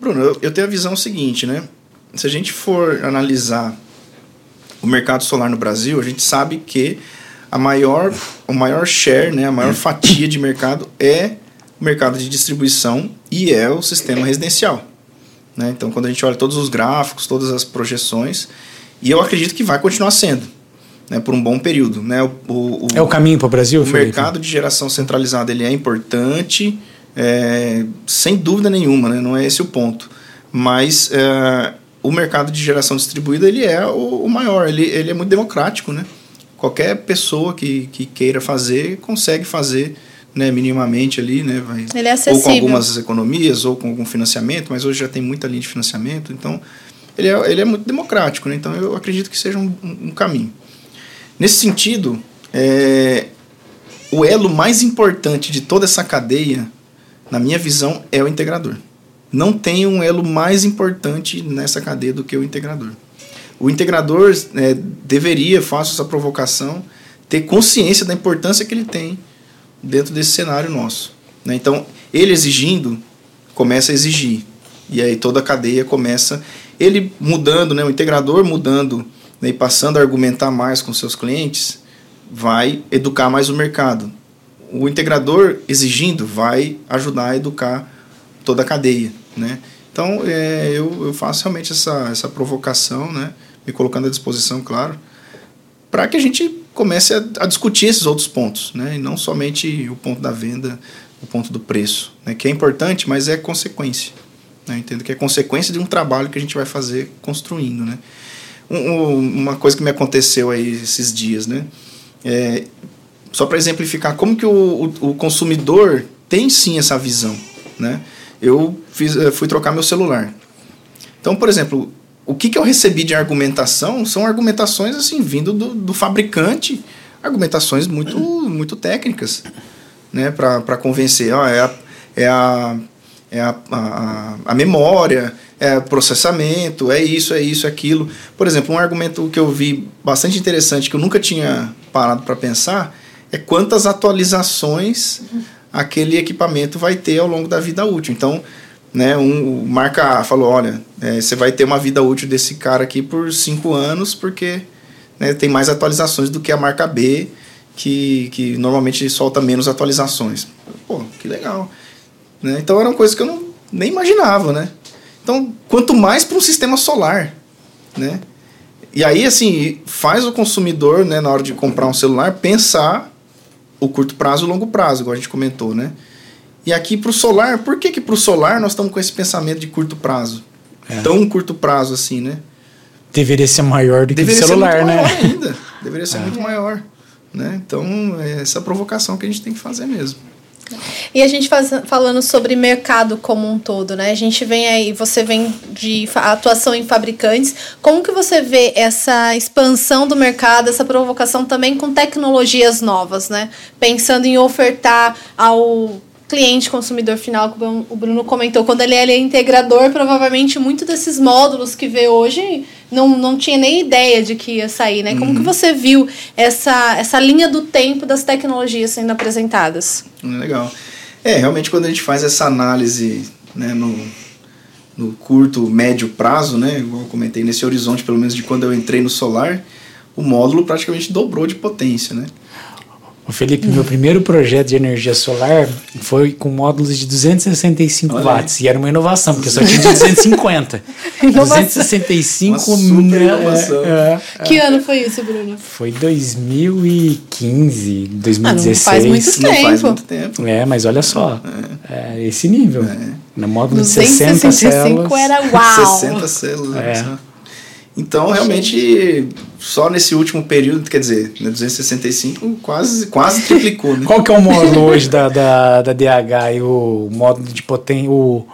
Bruno, eu, eu tenho a visão seguinte, né? Se a gente for analisar o mercado solar no Brasil, a gente sabe que a maior, o maior share, né, a maior *coughs* fatia de mercado é o mercado de distribuição e é o sistema residencial. Né? Então, quando a gente olha todos os gráficos, todas as projeções, e eu acredito que vai continuar sendo. Né, por um bom período. Né? O, o, é o caminho para o Brasil? O Felipe? mercado de geração centralizada ele é importante, é, sem dúvida nenhuma, né? não é esse o ponto. Mas é, o mercado de geração distribuída ele é o, o, maior, ele, ele é muito democrático. Né? Qualquer pessoa que, que queira fazer, consegue fazer né, minimamente ali, né, vai, Ele é acessível. ou com algumas economias ou com algum financiamento, mas hoje já tem muita linha de financiamento, então ele é, ele é muito democrático, né, então eu acredito que seja um, um caminho. Nesse sentido, é, o elo mais importante de toda essa cadeia, na minha visão, é o integrador. Não tem um elo mais importante nessa cadeia do que o integrador. O integrador é, deveria, faço essa provocação, ter consciência da importância que ele tem dentro desse cenário nosso. Né? Então, ele exigindo, começa a exigir. E aí toda a cadeia começa. Ele mudando, né? o integrador mudando né? e passando a argumentar mais com seus clientes, vai educar mais o mercado. O integrador exigindo vai ajudar a educar toda a cadeia. Né? Então, é, eu, eu faço realmente essa, essa provocação, né? me colocando à disposição, claro, para que a gente comece a, a, discutir esses outros pontos, né? E não somente o ponto da venda, o ponto do preço, né? Que é importante, mas é consequência. Né? Entendo que é consequência de um trabalho que a gente vai fazer construindo, né? Um, uma coisa que me aconteceu aí esses dias, né? É, só para exemplificar como que o, o, o, consumidor tem sim essa visão, né? Eu fiz, fui trocar meu celular. Então, por exemplo, o que, que eu recebi de argumentação são argumentações assim vindo do, do fabricante, argumentações muito, *clears throat* muito técnicas, né, para convencer, ó, é a, é a é a, a, a memória, é processamento, é isso, é isso, é aquilo. Por exemplo, um argumento que eu vi bastante interessante, que eu nunca tinha parado para pensar, é quantas atualizações aquele equipamento vai ter ao longo da vida útil. Então, né, um, marca falou, olha, é, você vai ter uma vida útil desse cara aqui por cinco anos, porque né, tem mais atualizações do que a marca B, que, que normalmente solta menos atualizações. Pô, que legal. Né? Então eram coisas que eu não, nem imaginava, né? Então, quanto mais para um sistema solar, né? E aí, assim, faz o consumidor, né, na hora de comprar um celular, pensar o curto prazo e o longo prazo, igual a gente comentou, né? E aqui para o solar, por que que para o solar nós estamos com esse pensamento de curto prazo? É. Tão curto prazo assim, né? Deveria ser maior do que o celular, ser muito né? Maior ainda. Deveria ser é. muito maior. Né? Então, é essa provocação que a gente tem que fazer mesmo. E a gente faz, falando sobre mercado como um todo, né? A gente vem aí, você vem de atuação em fabricantes. Como que você vê essa expansão do mercado, essa provocação também com tecnologias novas, né? Pensando em ofertar ao cliente consumidor final, que o Bruno comentou, quando ele é integrador, provavelmente muito desses módulos que vê hoje não, não tinha nem ideia de que ia sair, né? Como uhum. que você viu essa, essa linha do tempo das tecnologias sendo apresentadas? Legal. É, realmente quando a gente faz essa análise né, no, no curto, médio prazo, né? Igual eu comentei, nesse horizonte, pelo menos de quando eu entrei no solar, o módulo praticamente dobrou de potência, né? O Felipe, meu primeiro projeto de energia solar foi com módulos de 265 Olha watts. Aí. E era uma inovação, porque só tinha de 250. 265 *laughs* uma inovação. É, é, que ano foi isso, Bruno? Foi 2015, 2016. Ah, não faz muito tempo. Não faz muito tempo. É, mas olha só. É. é esse nível. É. No módulo de 60 células. era uau! *laughs* 60 células. É. Então, realmente, só nesse último período, quer dizer, né, 265 quase, quase *laughs* triplicou. Né? Qual que é o módulo *laughs* hoje da, da, da DH e o módulo de potência, o,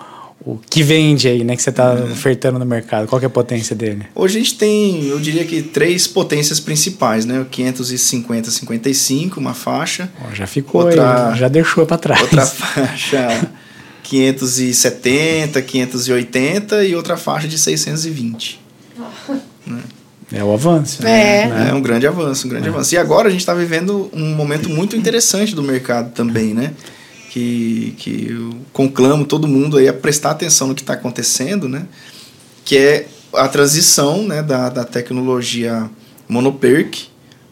o que vende aí, né, que você está é. ofertando no mercado? Qual que é a potência dele? Hoje a gente tem, eu diria que três potências principais, né? O 550, 55, uma faixa. Oh, já ficou outra, aí, já deixou para trás. Outra faixa 570, 580 e outra faixa de 620. Né? É o avanço. É. Né? É um grande avanço, um grande é. avanço. E agora a gente está vivendo um momento muito interessante do mercado também, né? Que, que eu conclamo todo mundo aí a prestar atenção no que está acontecendo, né? Que é a transição né, da, da tecnologia monoperk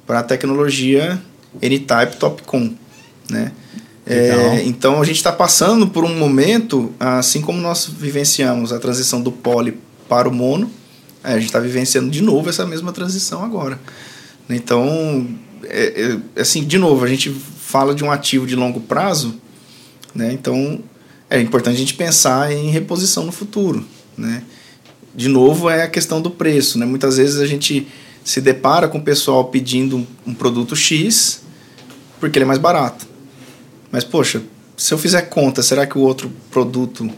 para a tecnologia N-Type Topcon, né? É, então a gente está passando por um momento, assim como nós vivenciamos a transição do poly para o mono, a gente está vivenciando de novo essa mesma transição agora. Então, é, é, assim, de novo, a gente fala de um ativo de longo prazo, né? Então é importante a gente pensar em reposição no futuro, né? De novo é a questão do preço, né? Muitas vezes a gente se depara com o pessoal pedindo um produto X porque ele é mais barato. Mas, poxa, se eu fizer conta, será que o outro produto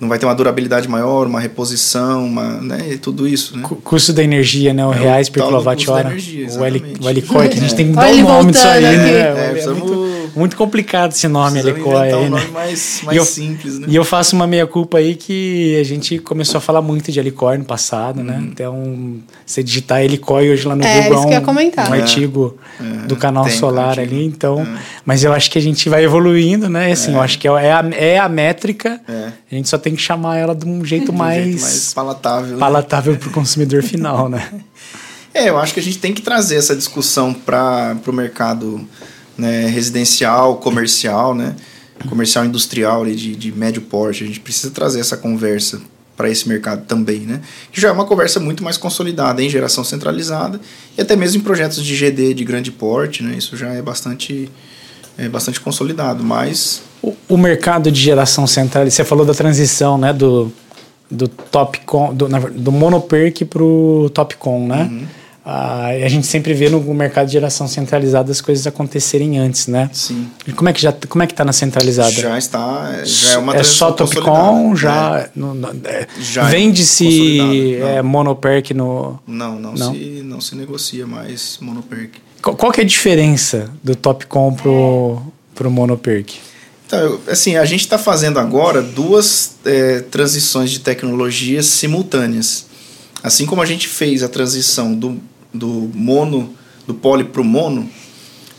não vai ter uma durabilidade maior, uma reposição, uma, né, tudo isso, né? Custo da energia, né, o é reais por quilowatt-hora. O, heli, o helicói, que a gente tem que dar um nome disso aí, né? É, é muito, muito, complicado esse nome, helicói. um né? mais, mais eu, simples, né? E eu faço uma meia-culpa aí que a gente começou a falar muito de helicói no passado, né? Uhum. Então, você digitar helicói hoje lá no é, Google isso é um, comentar. um artigo do canal tem, solar ali, então... Mas eu acho que a gente vai evoluindo, né? Assim, eu acho que é a, é a métrica, a gente só tem que chamar ela de um jeito, *laughs* mais, jeito mais palatável. Né? Palatável para o consumidor final, né? *laughs* É, eu acho que a gente tem que trazer essa discussão para o mercado né, residencial, comercial, né? Comercial industrial de, de médio porte. A gente precisa trazer essa conversa para esse mercado também, né? Que já é uma conversa muito mais consolidada em geração centralizada e até mesmo em projetos de GD de grande porte, né? Isso já é bastante é bastante consolidado, mas o, o mercado de geração central, você falou da transição, né, do do Topcon, do, do Monoperk para o Topcon, né? Uhum. Ah, a gente sempre vê no mercado de geração centralizada as coisas acontecerem antes, né? Sim. E como é que já como é que está na centralizada? Já está, já é uma É só Topcon, já, é. é, já vende-se é, Monoperk no Não, não, não, se não se negocia mais Monoperk. Qual, qual que é a diferença do Topcon pro pro Monoperk? Então, assim, a gente está fazendo agora duas é, transições de tecnologias simultâneas. Assim como a gente fez a transição do, do mono, do poli para o mono,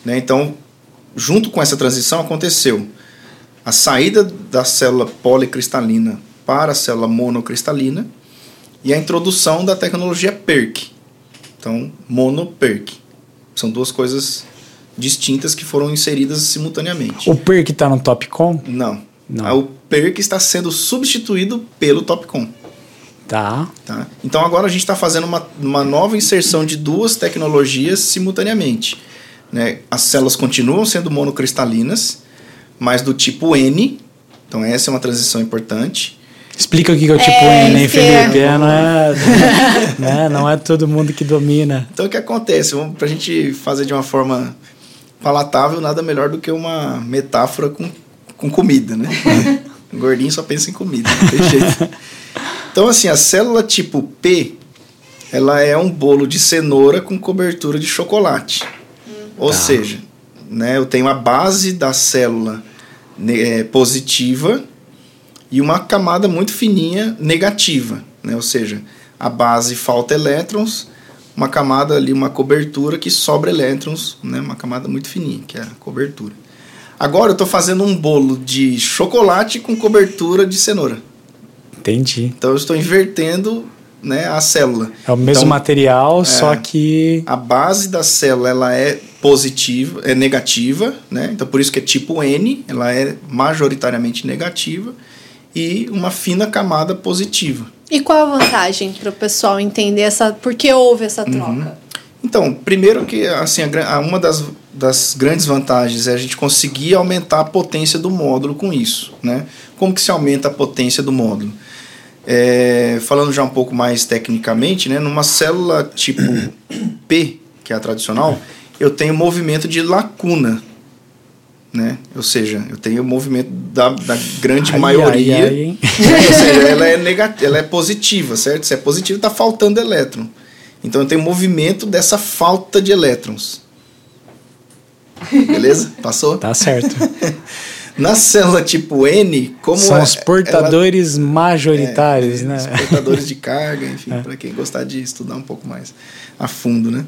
né? então, junto com essa transição aconteceu a saída da célula policristalina para a célula monocristalina e a introdução da tecnologia PERC. Então, mono-PERC. São duas coisas distintas que foram inseridas simultaneamente. O PERC está no Topcon? Não. Não. Ah, o PERC está sendo substituído pelo Topcon. Tá. tá. Então agora a gente está fazendo uma, uma nova inserção de duas tecnologias simultaneamente. Né? As células continuam sendo monocristalinas, mas do tipo N. Então essa é uma transição importante. Explica o que é o tipo é, N, hein, Felipe? É. Não, é, né? não é todo mundo que domina. Então o que acontece? Para a gente fazer de uma forma palatável, nada melhor do que uma metáfora com, com comida, né? o *laughs* gordinho só pensa em comida, não tem jeito. *laughs* Então, assim, a célula tipo P, ela é um bolo de cenoura com cobertura de chocolate. Hum. Ou tá. seja, né, eu tenho a base da célula é, positiva e uma camada muito fininha negativa. Né? Ou seja, a base falta elétrons uma camada ali, uma cobertura que sobra elétrons, né? uma camada muito fininha, que é a cobertura. Agora eu estou fazendo um bolo de chocolate com cobertura de cenoura. Entendi. Então eu estou invertendo né, a célula. É o mesmo então, material, é, só que. A base da célula ela é positiva, é negativa, né? Então por isso que é tipo N, ela é majoritariamente negativa, e uma fina camada positiva. E qual a vantagem para o pessoal entender essa, por que houve essa uhum. troca? Uhum. Então, primeiro que assim, a, uma das, das grandes vantagens é a gente conseguir aumentar a potência do módulo com isso. Né? Como que se aumenta a potência do módulo? É, falando já um pouco mais tecnicamente, né, numa célula tipo *coughs* P, que é a tradicional, eu tenho movimento de lacuna né? Ou seja, eu tenho o movimento da, da grande ai, maioria. Ai, ai, *laughs* ou seja, ela é negativa, ela é positiva, certo? Se é positiva, está faltando elétron. Então eu tenho movimento dessa falta de elétrons. Beleza? Passou? Tá certo. *laughs* Na célula tipo N, como São é- os portadores majoritários, é, né? Os portadores de carga, *laughs* enfim, para quem gostar de estudar um pouco mais a fundo, né?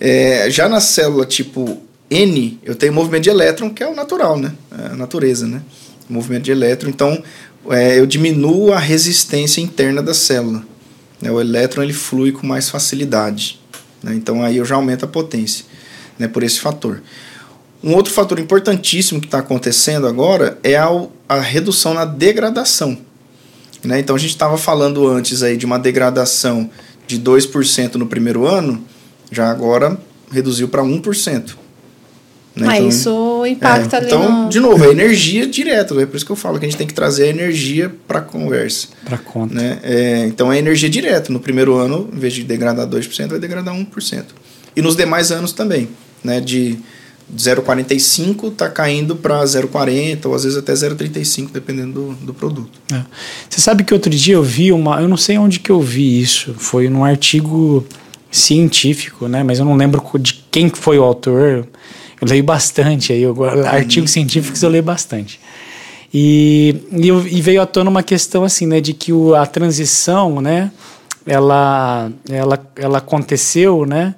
É, já na célula tipo N, eu tenho movimento de elétron, que é o natural, né? É a natureza, né? Movimento de elétron. Então, é, eu diminuo a resistência interna da célula. né? O elétron ele flui com mais facilidade. né? Então, aí eu já aumento a potência né? por esse fator. Um outro fator importantíssimo que está acontecendo agora é a, a redução na degradação. Né? Então, a gente estava falando antes aí de uma degradação de 2% no primeiro ano, já agora reduziu para 1%. Né? Mas Então, isso impacta é, ali então, no... de novo, é energia direta. É por isso que eu falo que a gente tem que trazer a energia para a conversa. Para conta. Né? É, então, é energia direta. No primeiro ano, em vez de degradar 2%, vai degradar 1%. E nos demais anos também. Né? De 0,45 está caindo para 0,40 ou às vezes até 0,35, dependendo do, do produto. É. Você sabe que outro dia eu vi uma. Eu não sei onde que eu vi isso. Foi num artigo científico, né? Mas eu não lembro de quem foi o autor. Eu leio bastante aí. Eu, artigos científicos eu leio bastante. E, e, eu, e, veio à tona uma questão assim, né? De que o, a transição, né? Ela, ela, ela aconteceu, né?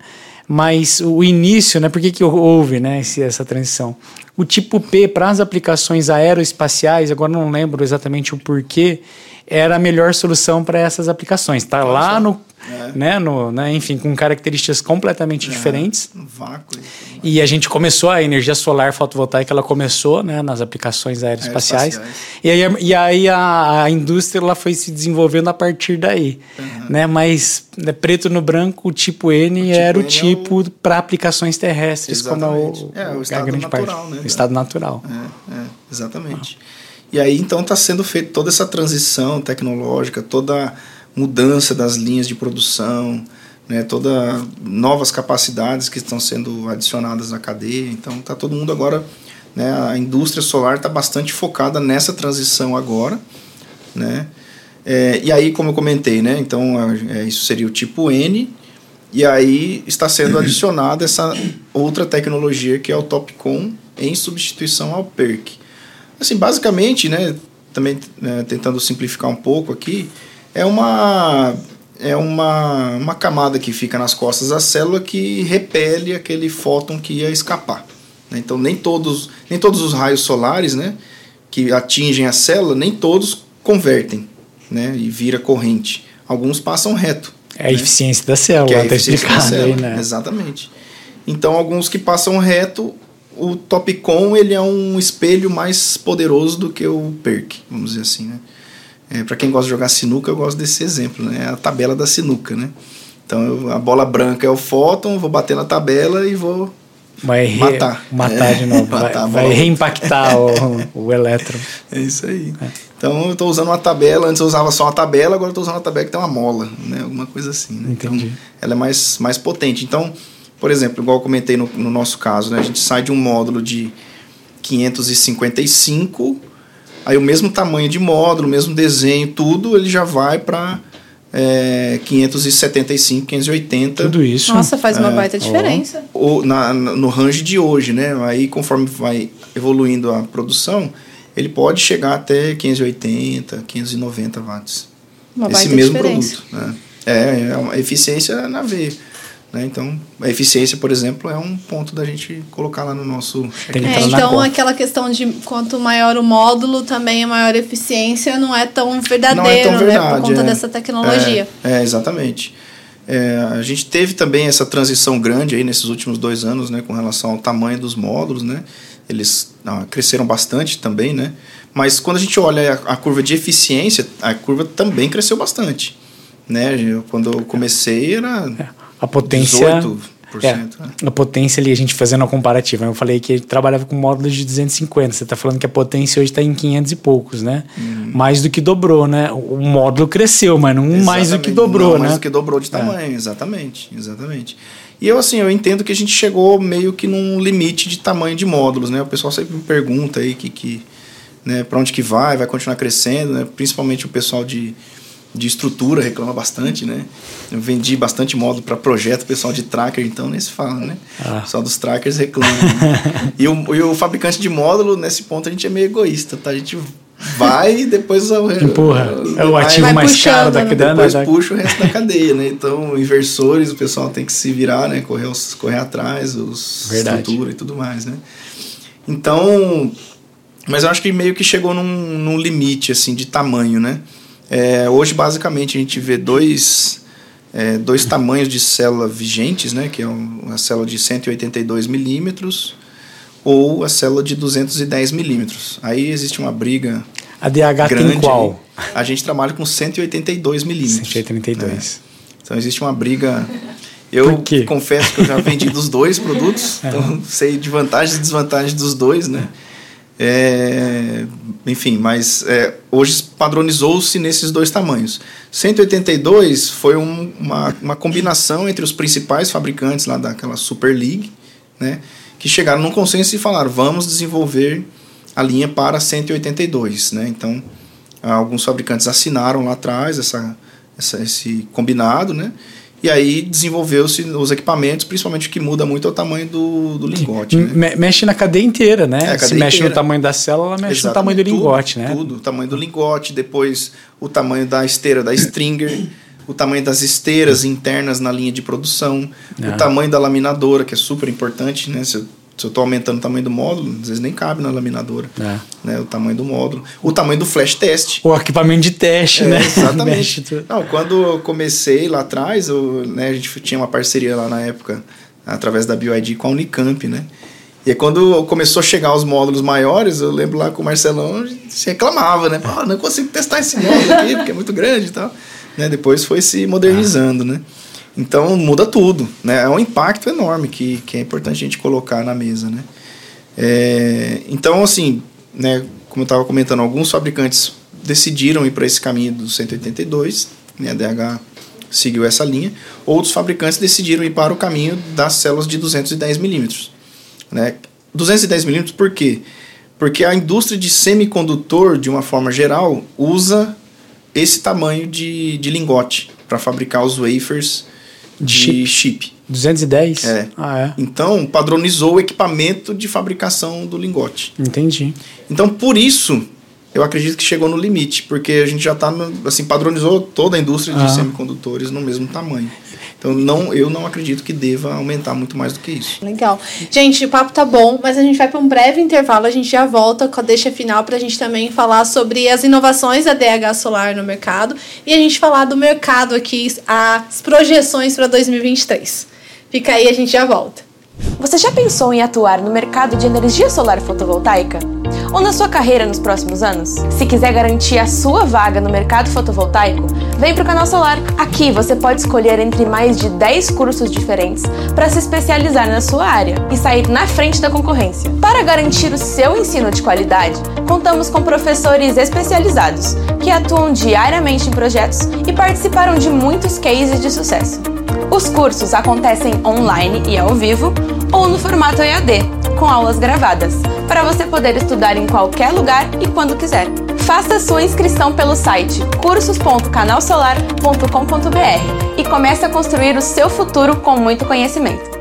Mas o início, né? Por que, que houve né, esse, essa transição? O tipo P para as aplicações aeroespaciais, agora não lembro exatamente o porquê, era a melhor solução para essas aplicações. Está lá no, é. né, no, né, enfim, com características completamente é, diferentes. No vácuo. E a gente começou a energia solar fotovoltaica, ela começou, né, nas aplicações aeroespaciais. E aí, e aí a, a, indústria ela foi se desenvolvendo a partir daí, uhum. né? Mas né, preto no branco, o tipo N o tipo era N o tipo é o... para aplicações terrestres, exatamente. como a, é, o estado natural, parte. Né, o estado natural. É, é exatamente. Ah. E aí então está sendo feita toda essa transição tecnológica, toda mudança das linhas de produção, né, toda novas capacidades que estão sendo adicionadas na cadeia. Então está todo mundo agora, né, a indústria solar está bastante focada nessa transição agora, né? É, e aí, como eu comentei, né, então é, isso seria o tipo N, e aí está sendo adicionada essa outra tecnologia que é o Topcon em substituição ao PERC. Assim, basicamente, né, também né, tentando simplificar um pouco aqui, é uma é uma, uma camada que fica nas costas da célula que repele aquele fóton que ia escapar. Né? Então nem todos, nem todos os raios solares né, que atingem a célula, nem todos convertem né, e vira corrente. Alguns passam reto. É a né? eficiência da célula, que é a tá eficiência da célula, aí, né? Exatamente. Então alguns que passam reto, o Topcon ele é um espelho mais poderoso do que o PERC, vamos dizer assim, né? É, para quem gosta de jogar sinuca, eu gosto desse exemplo, né? É a tabela da sinuca, né? Então eu, a bola branca é o fóton, vou bater na tabela e vou vai matar. Matar é, de novo, *laughs* vai, vai reimpactar o, *laughs* o elétron. É isso aí. É. Então eu estou usando uma tabela, antes eu usava só uma tabela, agora eu estou usando uma tabela que tem uma mola, né? Alguma coisa assim. Né? Entendi. Então, ela é mais, mais potente. Então, por exemplo, igual eu comentei no, no nosso caso, né? A gente sai de um módulo de 555 Aí o mesmo tamanho de módulo, o mesmo desenho, tudo, ele já vai para é, 575, 580. Tudo isso. Nossa, faz uma é, baita diferença. Ou na, no range de hoje, né? Aí conforme vai evoluindo a produção, ele pode chegar até 580, 590 watts. Uma Esse baita mesmo diferença. produto. Né? É, é uma eficiência na veia. Né? Então, a eficiência, por exemplo, é um ponto da gente colocar lá no nosso. Tem que É, então, aquela questão de quanto maior o módulo, também a maior eficiência não é tão verdadeiro, tão né? verdade, Por conta é. dessa tecnologia. É, é, exatamente. É, a gente teve também essa transição grande aí nesses últimos dois anos, né, com relação ao tamanho dos módulos, né? Eles ah, cresceram bastante também, né? Mas quando a gente olha a, a curva de eficiência, a curva também cresceu bastante, né? Eu, quando eu comecei era A potência. 18%. É, né? a potência ali, a gente fazendo a comparativa. Eu falei que ele trabalhava com módulos de 250. Você está falando que a potência hoje está em 500 e poucos, né? Uhum. Mais do que dobrou, né? O módulo cresceu, mas não mais do que Exatamente. dobrou, Não, né? Mais do que dobrou de tamanho, exatamente, exatamente. E eu assim, eu entendo que a gente chegou meio que num limite de tamanho de módulos, né? O pessoal sempre me pergunta aí que, que né, para onde que vai, vai continuar crescendo, né? Principalmente o pessoal de, de estrutura reclama bastante, né? Eu vendi bastante módulo para projeto, pessoal de tracker, então nem se fala, né? Ah. Só dos trackers reclama. Né? *laughs* e, o, e o fabricante de módulo, nesse ponto, a gente é meio egoísta, tá? A gente vai e depois empurra. é o ativo mais puxando, caro da né? cadeia. Depois da... puxa o resto da cadeia, né? Então, inversores, o pessoal tem que se virar, né? Correr, correr atrás, os Verdade. estrutura e tudo mais, né? Então, mas eu acho que meio que chegou num, num limite, assim, de tamanho, né? É, hoje, basicamente, a gente vê dois, é, dois tamanhos de célula vigentes, né, que é uma célula de 182 milímetros ou a célula de 210 milímetros. Aí existe uma briga A DH grande. tem qual? A gente trabalha com 182 milímetros. 182. Né? Então existe uma briga... Eu confesso que eu já vendi dos dois *laughs* produtos, é. então sei de vantagens e desvantagens dos dois, né? É, enfim, mas é, hoje padronizou-se nesses dois tamanhos. 182 foi um, uma, uma combinação entre os principais fabricantes lá daquela Super League, né, que chegaram num consenso e falaram: vamos desenvolver a linha para 182. Né? Então, alguns fabricantes assinaram lá atrás essa, essa, esse combinado, né? E aí desenvolveu-se os equipamentos, principalmente o que muda muito é o tamanho do, do lingote. Né? Mexe na cadeia inteira, né? É, Se mexe inteira. no tamanho da célula, mexe Exatamente, no tamanho do lingote, tudo, né? Tudo, o tamanho do lingote, depois o tamanho da esteira da stringer, o tamanho das esteiras internas na linha de produção, ah. o tamanho da laminadora, que é super importante, né? Se se eu estou aumentando o tamanho do módulo, às vezes nem cabe na laminadora. É. Né, o tamanho do módulo. O tamanho do flash test. O equipamento de teste, é, né? *laughs* Exatamente. Não, quando eu comecei lá atrás, eu, né, a gente tinha uma parceria lá na época, através da BioID com a Unicamp, né? E aí, quando começou a chegar os módulos maiores, eu lembro lá com o Marcelão, se reclamava, né? Pô, não consigo testar esse módulo aqui, porque é muito grande e tal. Né? Depois foi se modernizando, ah. né? Então muda tudo, né? É um impacto enorme que, que é importante a gente colocar na mesa, né? É, então, assim, né, como eu estava comentando, alguns fabricantes decidiram ir para esse caminho do 182, né, a DH seguiu essa linha. Outros fabricantes decidiram ir para o caminho das células de 210 milímetros. Né? 210 milímetros por quê? Porque a indústria de semicondutor, de uma forma geral, usa esse tamanho de, de lingote para fabricar os wafers de chip. chip. 210? É. Ah, é. Então, padronizou o equipamento de fabricação do lingote. Entendi. Então, por isso, eu acredito que chegou no limite, porque a gente já está, assim, padronizou toda a indústria de ah. semicondutores no mesmo tamanho. Então, não, eu não acredito que deva aumentar muito mais do que isso. Legal. Gente, o papo tá bom, mas a gente vai para um breve intervalo, a gente já volta com a deixa final para a gente também falar sobre as inovações da DH Solar no mercado e a gente falar do mercado aqui, as projeções para 2023. Fica aí, a gente já volta. Você já pensou em atuar no mercado de energia solar fotovoltaica? Ou na sua carreira nos próximos anos? Se quiser garantir a sua vaga no mercado fotovoltaico, vem para o Canal Solar. Aqui você pode escolher entre mais de 10 cursos diferentes para se especializar na sua área e sair na frente da concorrência. Para garantir o seu ensino de qualidade, contamos com professores especializados que atuam diariamente em projetos e participaram de muitos cases de sucesso. Os cursos acontecem online e ao vivo ou no formato EAD, com aulas gravadas, para você poder estudar em qualquer lugar e quando quiser. Faça sua inscrição pelo site cursos.canalsolar.com.br e comece a construir o seu futuro com muito conhecimento.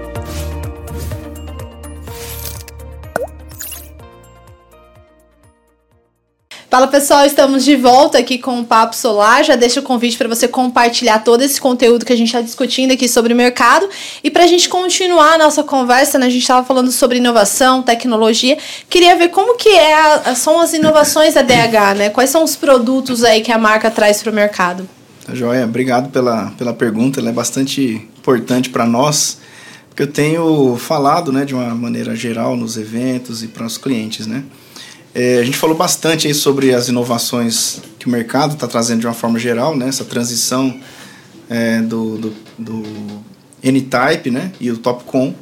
Fala pessoal, estamos de volta aqui com o Papo Solar. Já deixo o convite para você compartilhar todo esse conteúdo que a gente está discutindo aqui sobre o mercado. E para a gente continuar a nossa conversa, né, a gente estava falando sobre inovação, tecnologia. Queria ver como que é são as inovações da DH, né? Quais são os produtos aí que a marca traz para o mercado? Tá joia, obrigado pela, pela pergunta, ela é bastante importante para nós, porque eu tenho falado né, de uma maneira geral nos eventos e para os clientes, né? É, a gente falou bastante aí sobre as inovações que o mercado está trazendo de uma forma geral, né? essa transição é, do, do, do N-Type né? e o Topcon.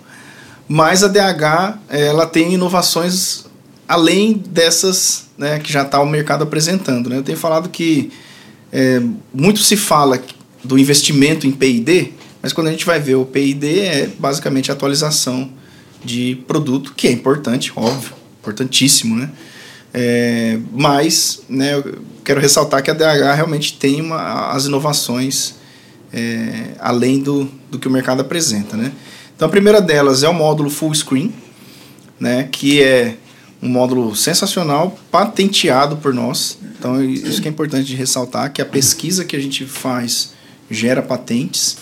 Mas a DH ela tem inovações além dessas né, que já está o mercado apresentando. Né? Eu tenho falado que é, muito se fala do investimento em P&D, mas quando a gente vai ver o P&D é basicamente a atualização de produto, que é importante, óbvio, importantíssimo, né? É, mas né, eu quero ressaltar que a DH realmente tem uma, as inovações é, além do, do que o mercado apresenta. Né? Então a primeira delas é o módulo full screen, né, que é um módulo sensacional, patenteado por nós. Então isso que é importante de ressaltar, que a pesquisa que a gente faz gera patentes.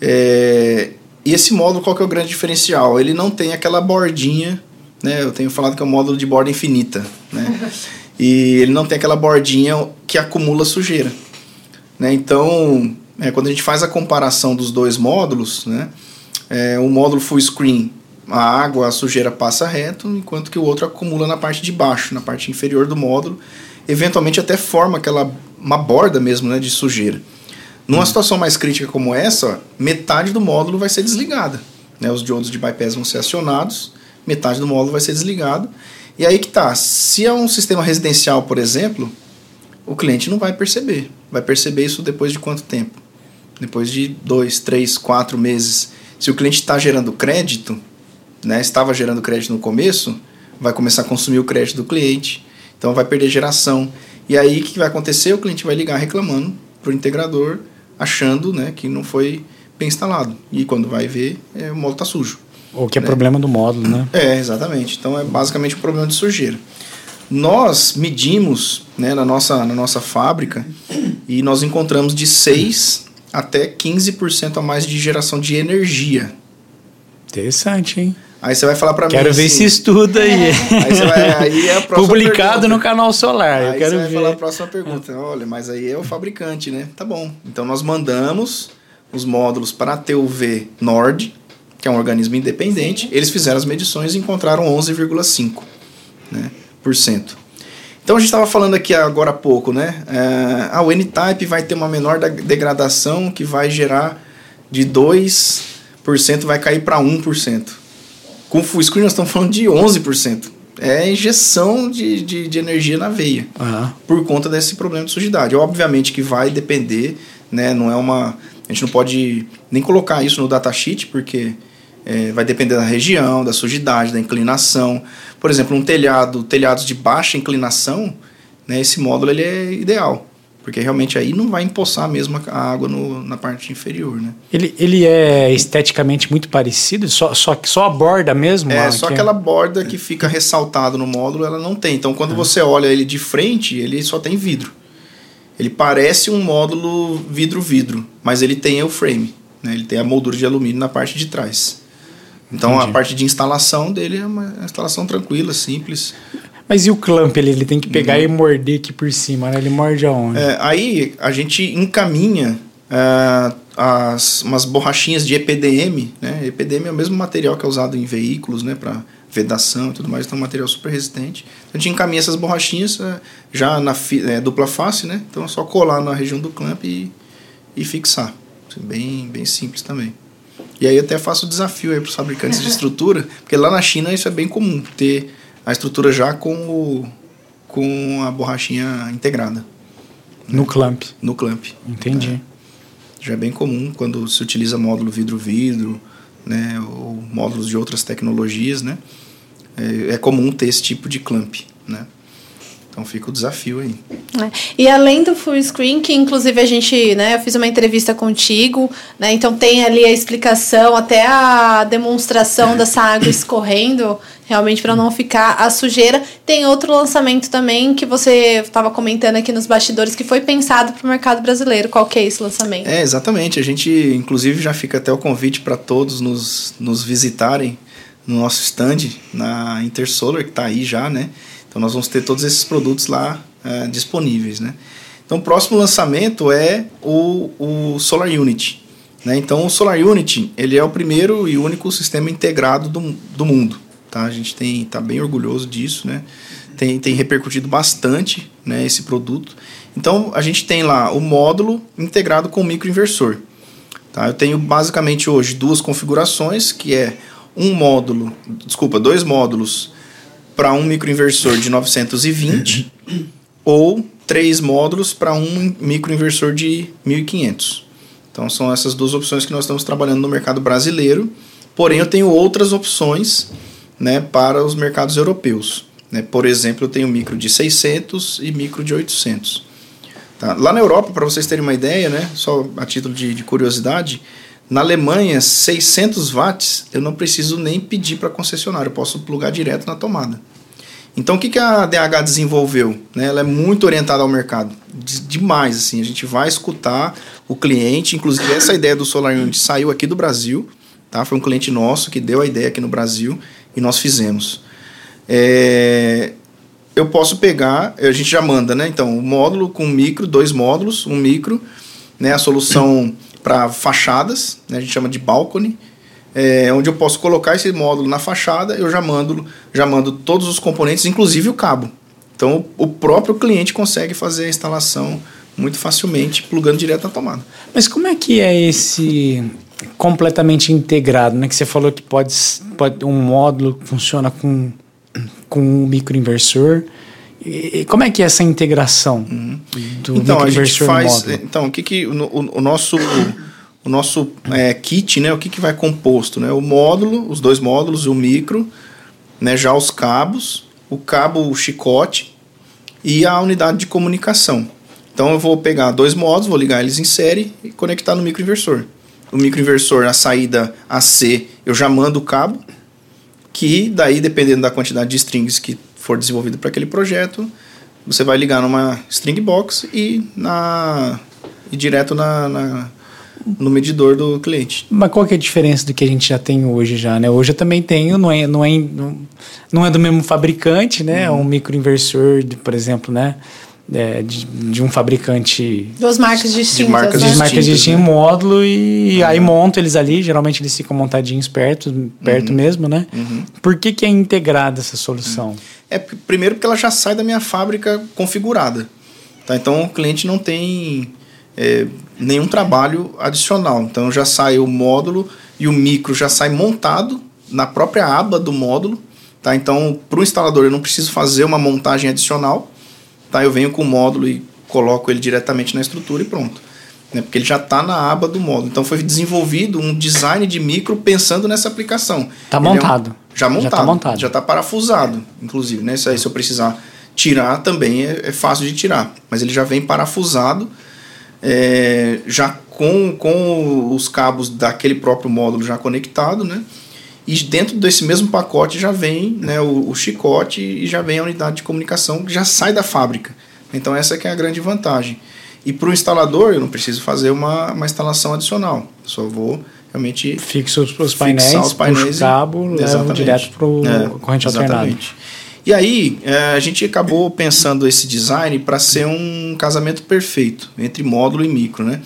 É, e esse módulo, qual que é o grande diferencial? Ele não tem aquela bordinha, né? Eu tenho falado que é um módulo de borda infinita, né? e ele não tem aquela bordinha que acumula sujeira. Né? Então, é, quando a gente faz a comparação dos dois módulos, né? É, o módulo full screen, a água, a sujeira passa reto, enquanto que o outro acumula na parte de baixo, na parte inferior do módulo, eventualmente até forma aquela uma borda mesmo, né, de sujeira. Numa situação mais crítica como essa, metade do módulo vai ser desligada. Né? Os diodos de bypass vão ser acionados, metade do módulo vai ser desligado. E aí que tá, se é um sistema residencial, por exemplo, o cliente não vai perceber. Vai perceber isso depois de quanto tempo? Depois de dois, três, quatro meses. Se o cliente está gerando crédito, né, estava gerando crédito no começo, vai começar a consumir o crédito do cliente, então vai perder geração. E aí o que vai acontecer? O cliente vai ligar reclamando para o integrador achando né, que não foi bem instalado. E quando vai ver, é, o módulo está sujo. Ou que é né? problema do módulo, né? É, exatamente. Então é basicamente um problema de sujeira. Nós medimos né, na, nossa, na nossa fábrica e nós encontramos de 6 até 15% a mais de geração de energia. Interessante, hein? Aí você vai falar para mim. Quero ver assim, esse estudo aí. É. Aí, vai, aí é Publicado pergunta. no canal Solar. Aí eu quero você vai ver. falar a próxima pergunta. Olha, mas aí é o fabricante, né? Tá bom. Então nós mandamos os módulos para a TUV Nord, que é um organismo independente. Eles fizeram as medições e encontraram 11,5%. Né, por cento. Então a gente estava falando aqui agora há pouco, né? É, ah, o N-Type vai ter uma menor degradação que vai gerar de 2% vai cair para 1%. Com full screen nós estamos falando de 11%. É injeção de, de, de energia na veia. Uhum. Por conta desse problema de sujidade. Obviamente que vai depender, né? Não é uma. A gente não pode nem colocar isso no datasheet, porque é, vai depender da região, da sujidade, da inclinação. Por exemplo, um telhado, telhados de baixa inclinação, né, esse módulo ele é ideal. Porque realmente aí não vai empoçar mesmo a água no, na parte inferior, né? Ele, ele é esteticamente muito parecido? Só, só, só a borda mesmo? É, só aquela borda que fica ressaltado no módulo, ela não tem. Então, quando ah. você olha ele de frente, ele só tem vidro. Ele parece um módulo vidro-vidro, mas ele tem o frame. Né? Ele tem a moldura de alumínio na parte de trás. Então, Entendi. a parte de instalação dele é uma instalação tranquila, simples. Mas e o clamp? Ele, ele tem que pegar uhum. e morder aqui por cima, né? Ele morde aonde? É, aí a gente encaminha uh, as, umas borrachinhas de EPDM, né? EPDM é o mesmo material que é usado em veículos, né? Para vedação e tudo mais, então é um material super resistente. Então, a gente encaminha essas borrachinhas uh, já na é, dupla face, né? Então é só colar na região do clamp e, e fixar. Bem, bem simples também. E aí até faço o desafio aí para os fabricantes de *laughs* estrutura, porque lá na China isso é bem comum, ter a estrutura já com, o, com a borrachinha integrada. No clamp. No clamp. Entendi. É. Já é bem comum quando se utiliza módulo vidro-vidro, né, ou módulos de outras tecnologias, né? É, é comum ter esse tipo de clamp, né? Então fica o desafio aí. É. E além do full screen, que inclusive a gente, né, eu fiz uma entrevista contigo, né, então tem ali a explicação, até a demonstração dessa água escorrendo, realmente para não ficar a sujeira. Tem outro lançamento também que você estava comentando aqui nos bastidores que foi pensado para o mercado brasileiro. Qual que é esse lançamento? É, exatamente. A gente, inclusive, já fica até o convite para todos nos, nos visitarem no nosso stand na Intersolar, que está aí já, né? Então nós vamos ter todos esses produtos lá é, disponíveis, né? Então o próximo lançamento é o, o Solar Unity. Né? Então o Solar Unity ele é o primeiro e único sistema integrado do, do mundo. Tá? A gente tem está bem orgulhoso disso, né? Tem, tem repercutido bastante né, esse produto. Então a gente tem lá o módulo integrado com o microinversor. Tá? Eu tenho basicamente hoje duas configurações, que é um módulo, desculpa, dois módulos para um microinversor de 920 ou três módulos para um microinversor de 1500. Então são essas duas opções que nós estamos trabalhando no mercado brasileiro. Porém, eu tenho outras opções né, para os mercados europeus. Né? Por exemplo, eu tenho micro de 600 e micro de 800. Tá? Lá na Europa, para vocês terem uma ideia, né? só a título de, de curiosidade, na Alemanha, 600 watts, eu não preciso nem pedir para concessionário, eu posso plugar direto na tomada. Então, o que, que a DH desenvolveu? Né? Ela é muito orientada ao mercado, demais. Assim, a gente vai escutar o cliente, inclusive essa ideia do Solar Unit saiu aqui do Brasil, tá? foi um cliente nosso que deu a ideia aqui no Brasil e nós fizemos. É, eu posso pegar, a gente já manda, né? Então, um módulo com micro, dois módulos, um micro, né? A solução para fachadas, né? a gente chama de balcony, é, onde eu posso colocar esse módulo na fachada, eu já mando, já mando todos os componentes, inclusive o cabo. Então o próprio cliente consegue fazer a instalação muito facilmente, plugando direto na tomada. Mas como é que é esse completamente integrado, né? Que você falou que pode, pode um módulo funciona com com um microinversor. E como é que é essa integração uhum. do então, a gente faz, Então, o que, que o, o, o nosso o nosso é, kit, né? O que, que vai composto, né? O módulo, os dois módulos, o micro, né? Já os cabos, o cabo o chicote e a unidade de comunicação. Então eu vou pegar dois módulos, vou ligar eles em série e conectar no microinversor. O microinversor, a saída AC, eu já mando o cabo, que daí, dependendo da quantidade de strings que for desenvolvido para aquele projeto, você vai ligar numa string box e, na, e direto na, na no medidor do cliente. Mas qual que é a diferença do que a gente já tem hoje já, né? Hoje eu também tenho, não é, não é, não é do mesmo fabricante, né? É um microinversor, por exemplo, né? É, de, de, um fabricante. Duas marcas distintas. De marcas, né? de marcas distintas, né? módulo, e uhum. aí monto eles ali. Geralmente eles ficam montadinhos perto, perto uhum. mesmo, né? Uhum. Por que, que é integrada essa solução? É primeiro porque ela já sai da minha fábrica configurada. Tá? Então o cliente não tem é, nenhum trabalho adicional. Então já sai o módulo e o micro já sai montado na própria aba do módulo. Tá? Então, para o instalador, eu não preciso fazer uma montagem adicional. Tá? Eu venho com o módulo e coloco ele diretamente na estrutura e pronto. Né? Porque ele já está na aba do módulo. Então, foi desenvolvido um design de micro pensando nessa aplicação. Está montado. É um, já montado. Já está montado. Já está parafusado, inclusive. Né? Isso aí, se eu precisar tirar, também é, é fácil de tirar. Mas ele já vem parafusado é, já com, com os cabos daquele próprio módulo já conectado, né? E dentro desse mesmo pacote já vem né, o, o chicote e já vem a unidade de comunicação que já sai da fábrica. Então essa que é a grande vantagem. E para o instalador eu não preciso fazer uma, uma instalação adicional. Só vou realmente fixo os painéis, os painéis o cabo, levo direto para o é, corrente alternada. E aí, é, a gente acabou pensando esse design para ser um casamento perfeito entre módulo e micro, né?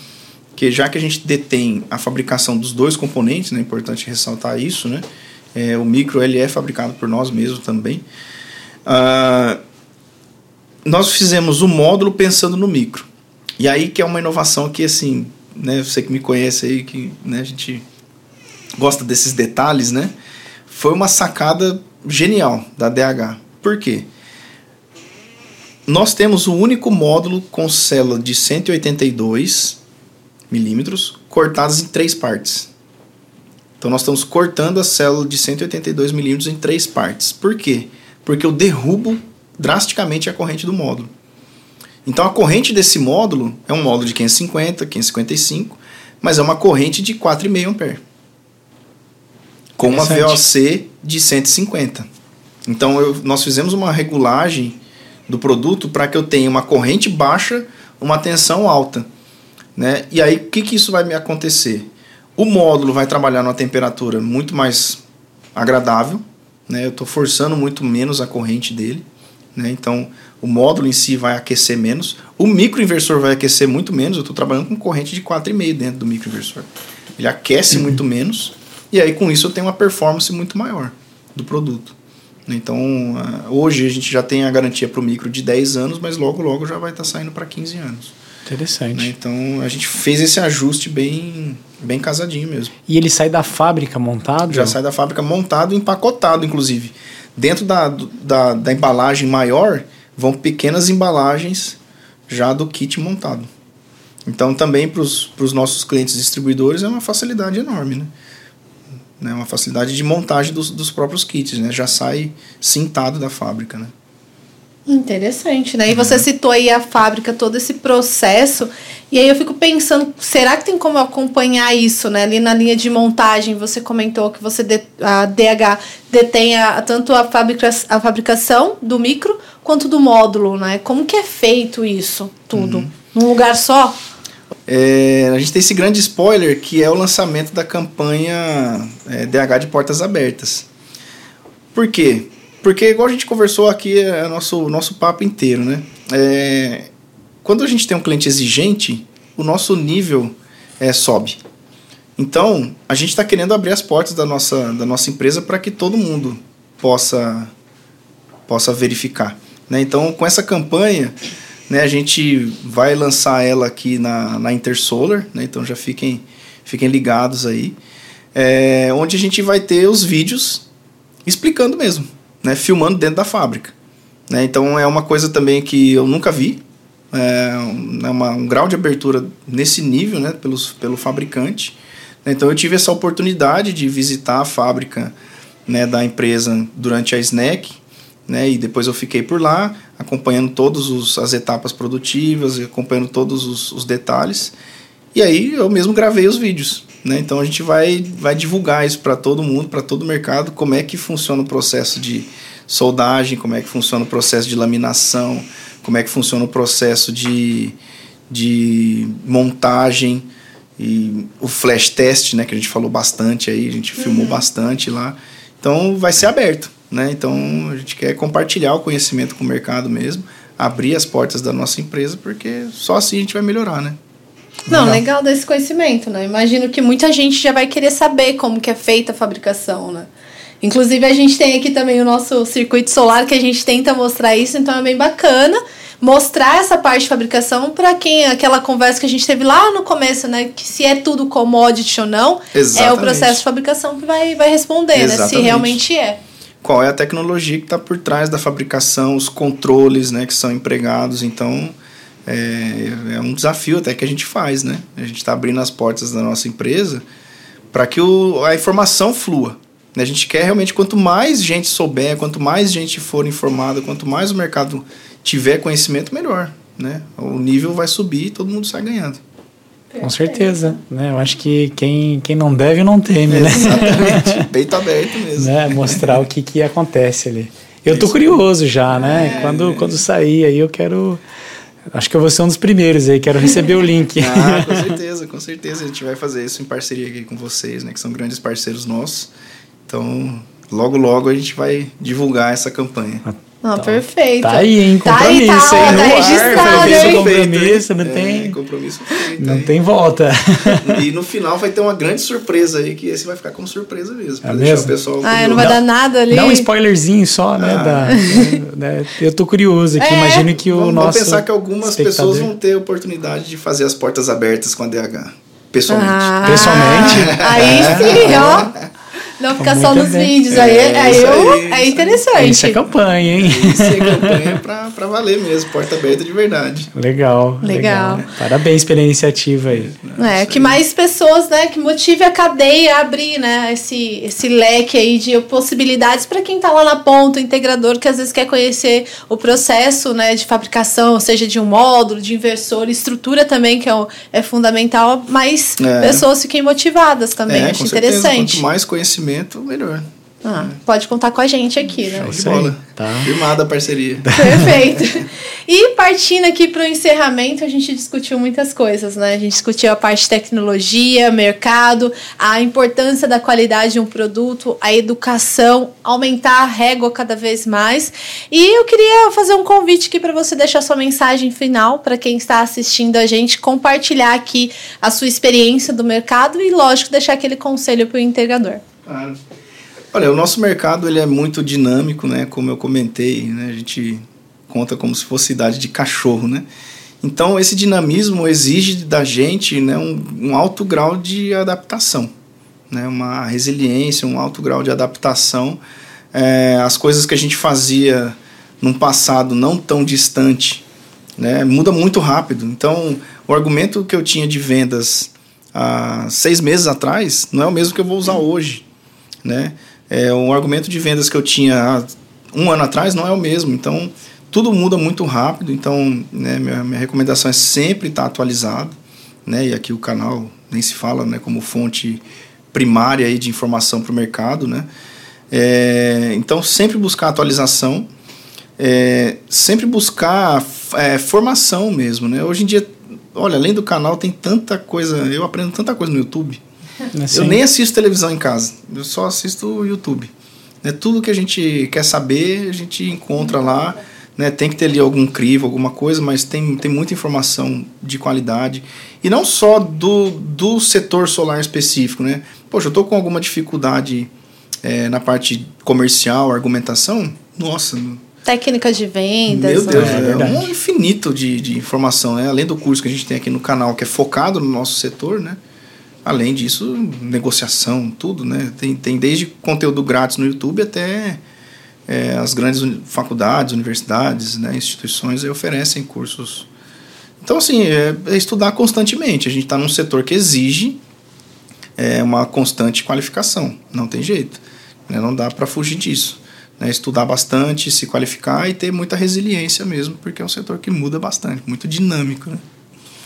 Que já que a gente detém a fabricação dos dois componentes, né? É importante ressaltar isso, né? É, o micro ele é fabricado por nós mesmos também. Uh, nós fizemos o módulo pensando no micro. E aí que é uma inovação que, assim, né? Você que me conhece aí, que né, a gente gosta desses detalhes, né? Foi uma sacada genial da DH. Por quê? Nós temos o único módulo com célula de 182 milímetros cortadas em três partes. Então nós estamos cortando a célula de 182 milímetros em três partes. Por quê? Porque eu derrubo drasticamente a corrente do módulo. Então a corrente desse módulo é um módulo de 550, 555, mas é uma corrente de 4,5 ampere. Com uma VOC de 150. Então eu, nós fizemos uma regulagem do produto para que eu tenha uma corrente baixa, uma tensão alta. Né? E aí o que, que isso vai me acontecer? O módulo vai trabalhar numa temperatura muito mais agradável, né? eu estou forçando muito menos a corrente dele. Né? Então o módulo em si vai aquecer menos. O microinversor vai aquecer muito menos. Eu estou trabalhando com corrente de 4,5 dentro do microinversor. Ele aquece muito menos. E aí com isso eu tenho uma performance muito maior do produto. Então, hoje a gente já tem a garantia para o micro de 10 anos, mas logo, logo já vai estar tá saindo para 15 anos. Interessante. Né? Então, a gente fez esse ajuste bem, bem casadinho mesmo. E ele sai da fábrica montado? Já sai da fábrica montado, empacotado, inclusive. Dentro da, da, da embalagem maior, vão pequenas embalagens já do kit montado. Então, também para os nossos clientes distribuidores é uma facilidade enorme, né? né? Uma facilidade de montagem dos, dos próprios kits, né? Já sai cintado da fábrica, né? Interessante, né? E você citou aí a fábrica, todo esse processo, e aí eu fico pensando, será que tem como acompanhar isso, né? Ali na linha de montagem, você comentou que você a DH detém a, tanto a, fabrica, a fabricação do micro quanto do módulo, né? Como que é feito isso tudo? Uhum. Num lugar só? É, a gente tem esse grande spoiler que é o lançamento da campanha é, DH de portas abertas. Por quê? Porque, igual a gente conversou aqui, é nosso, nosso papo inteiro, né? É, quando a gente tem um cliente exigente, o nosso nível é, sobe. Então, a gente está querendo abrir as portas da nossa, da nossa empresa para que todo mundo possa, possa verificar. Né? Então, com essa campanha, né, a gente vai lançar ela aqui na, na Intersolar, né? então já fiquem, fiquem ligados aí, é, onde a gente vai ter os vídeos explicando mesmo né, filmando dentro da fábrica. Né? Então é uma coisa também que eu nunca vi, é uma, um grau de abertura nesse nível né, pelos, pelo fabricante. Então eu tive essa oportunidade de visitar a fábrica né, da empresa durante a SNEC, né, e depois eu fiquei por lá, acompanhando todas as etapas produtivas, acompanhando todos os, os detalhes. E aí eu mesmo gravei os vídeos. Né? Então a gente vai, vai divulgar isso para todo mundo, para todo o mercado, como é que funciona o processo de soldagem, como é que funciona o processo de laminação, como é que funciona o processo de, de montagem e o flash test, né, que a gente falou bastante aí, a gente uhum. filmou bastante lá. Então vai ser aberto, né? Então a gente quer compartilhar o conhecimento com o mercado mesmo, abrir as portas da nossa empresa, porque só assim a gente vai melhorar, né? Não, legal desse conhecimento, né? Imagino que muita gente já vai querer saber como que é feita a fabricação, né? Inclusive, a gente tem aqui também o nosso circuito solar, que a gente tenta mostrar isso, então é bem bacana mostrar essa parte de fabricação para quem aquela conversa que a gente teve lá no começo, né, que se é tudo commodity ou não, Exatamente. é o processo de fabricação que vai, vai responder, Exatamente. né, se realmente é. Qual é a tecnologia que está por trás da fabricação, os controles, né, que são empregados, então é, é um desafio até que a gente faz, né? A gente está abrindo as portas da nossa empresa para que o, a informação flua. Né? A gente quer realmente, quanto mais gente souber, quanto mais gente for informada, quanto mais o mercado tiver conhecimento, melhor. Né? O nível vai subir e todo mundo sai ganhando. Com certeza, né? Eu acho que quem, quem não deve não teme, né? Exatamente, *laughs* peito aberto mesmo. né? Mostrar o que, que acontece ali. Eu tô curioso já, né? É, quando, é. quando sair aí eu quero Acho que eu vou ser um dos primeiros aí, quero receber o *laughs* link. ah, com *laughs* certeza, com certeza. A gente vai fazer isso em parceria aqui com vocês, né? Que são grandes parceiros nossos. Então, logo, logo a gente vai divulgar essa campanha. Ah, não, tá. perfeito. Tá aí, hein? Compromisso, tá aí, tá, hein? Tá registrado, Compromisso, não é, tem... Compromisso feito, Não tem volta. *laughs* E no final vai ter uma grande surpresa aí, que esse vai ficar como surpresa mesmo. Pra é deixar mesmo? o pessoal... Ah, não vai dar nada ali. Dá um spoilerzinho só, né? Ah. Da, né? Eu tô curioso aqui, é. imagino que o vamos, nosso... Vamos pensar que algumas pessoas vão ter oportunidade de fazer as portas abertas com a DH. Pessoalmente. Ah. Pessoalmente? Aí sim, ó. *laughs* Não ficar só nos bem. vídeos. aí, é, aí, eu, aí, é interessante. Isso é campanha, hein? *laughs* Isso é campanha *laughs* pra, pra valer mesmo, porta aberta de verdade. Legal. Legal. legal. Parabéns pela iniciativa aí. É, que mais pessoas, né, que motive a cadeia a abrir, né, esse, esse leque aí de possibilidades para quem tá lá na ponta, o integrador, que às vezes quer conhecer o processo, né, de fabricação, seja de um módulo, de inversor, estrutura também, que é, o, é fundamental, mas é. pessoas fiquem motivadas também, é, acho interessante. Certeza. Quanto mais conhecimento conhecimento, melhor. Ah, pode contar com a gente aqui, né? Show de bola. Tá. Firmada a parceria. *laughs* Perfeito. E partindo aqui para o encerramento, a gente discutiu muitas coisas, né? A gente discutiu a parte de tecnologia, mercado, a importância da qualidade de um produto, a educação, aumentar a régua cada vez mais. E eu queria fazer um convite aqui para você deixar sua mensagem final para quem está assistindo a gente, compartilhar aqui a sua experiência do mercado e, lógico, deixar aquele conselho para o integrador. Claro. Olha, o nosso mercado ele é muito dinâmico, né? Como eu comentei, né? a gente conta como se fosse idade de cachorro, né? Então, esse dinamismo exige da gente né, um, um alto grau de adaptação, né? uma resiliência, um alto grau de adaptação. É, as coisas que a gente fazia num passado não tão distante né, muda muito rápido. Então, o argumento que eu tinha de vendas há seis meses atrás não é o mesmo que eu vou usar hoje. Né? É, um argumento de vendas que eu tinha há um ano atrás não é o mesmo, então tudo muda muito rápido, então né, minha, minha recomendação é sempre estar atualizado, né? E aqui o canal nem se fala, né? Como fonte primária aí de informação para o mercado, né? É, então sempre buscar atualização, é, sempre buscar é, formação mesmo, né? Hoje em dia, olha, além do canal tem tanta coisa, eu aprendo tanta coisa no YouTube. Assim. Eu nem assisto televisão em casa, eu só assisto o YouTube. Né? Tudo que a gente quer saber, a gente encontra lá. Né? Tem que ter ali algum crivo, alguma coisa, mas tem, tem muita informação de qualidade. E não só do, do setor solar específico. Né? Poxa, eu estou com alguma dificuldade é, na parte comercial, argumentação. Nossa, técnicas de vendas. Meu Deus, é, é um infinito de, de informação, né? Além do curso que a gente tem aqui no canal, que é focado no nosso setor, né? Além disso, negociação, tudo, né? Tem, tem desde conteúdo grátis no YouTube até é, as grandes faculdades, universidades, né, instituições oferecem cursos. Então, assim, é, é estudar constantemente. A gente está num setor que exige é, uma constante qualificação. Não tem jeito. Né? Não dá para fugir disso. Né? Estudar bastante, se qualificar e ter muita resiliência mesmo, porque é um setor que muda bastante, muito dinâmico. Né?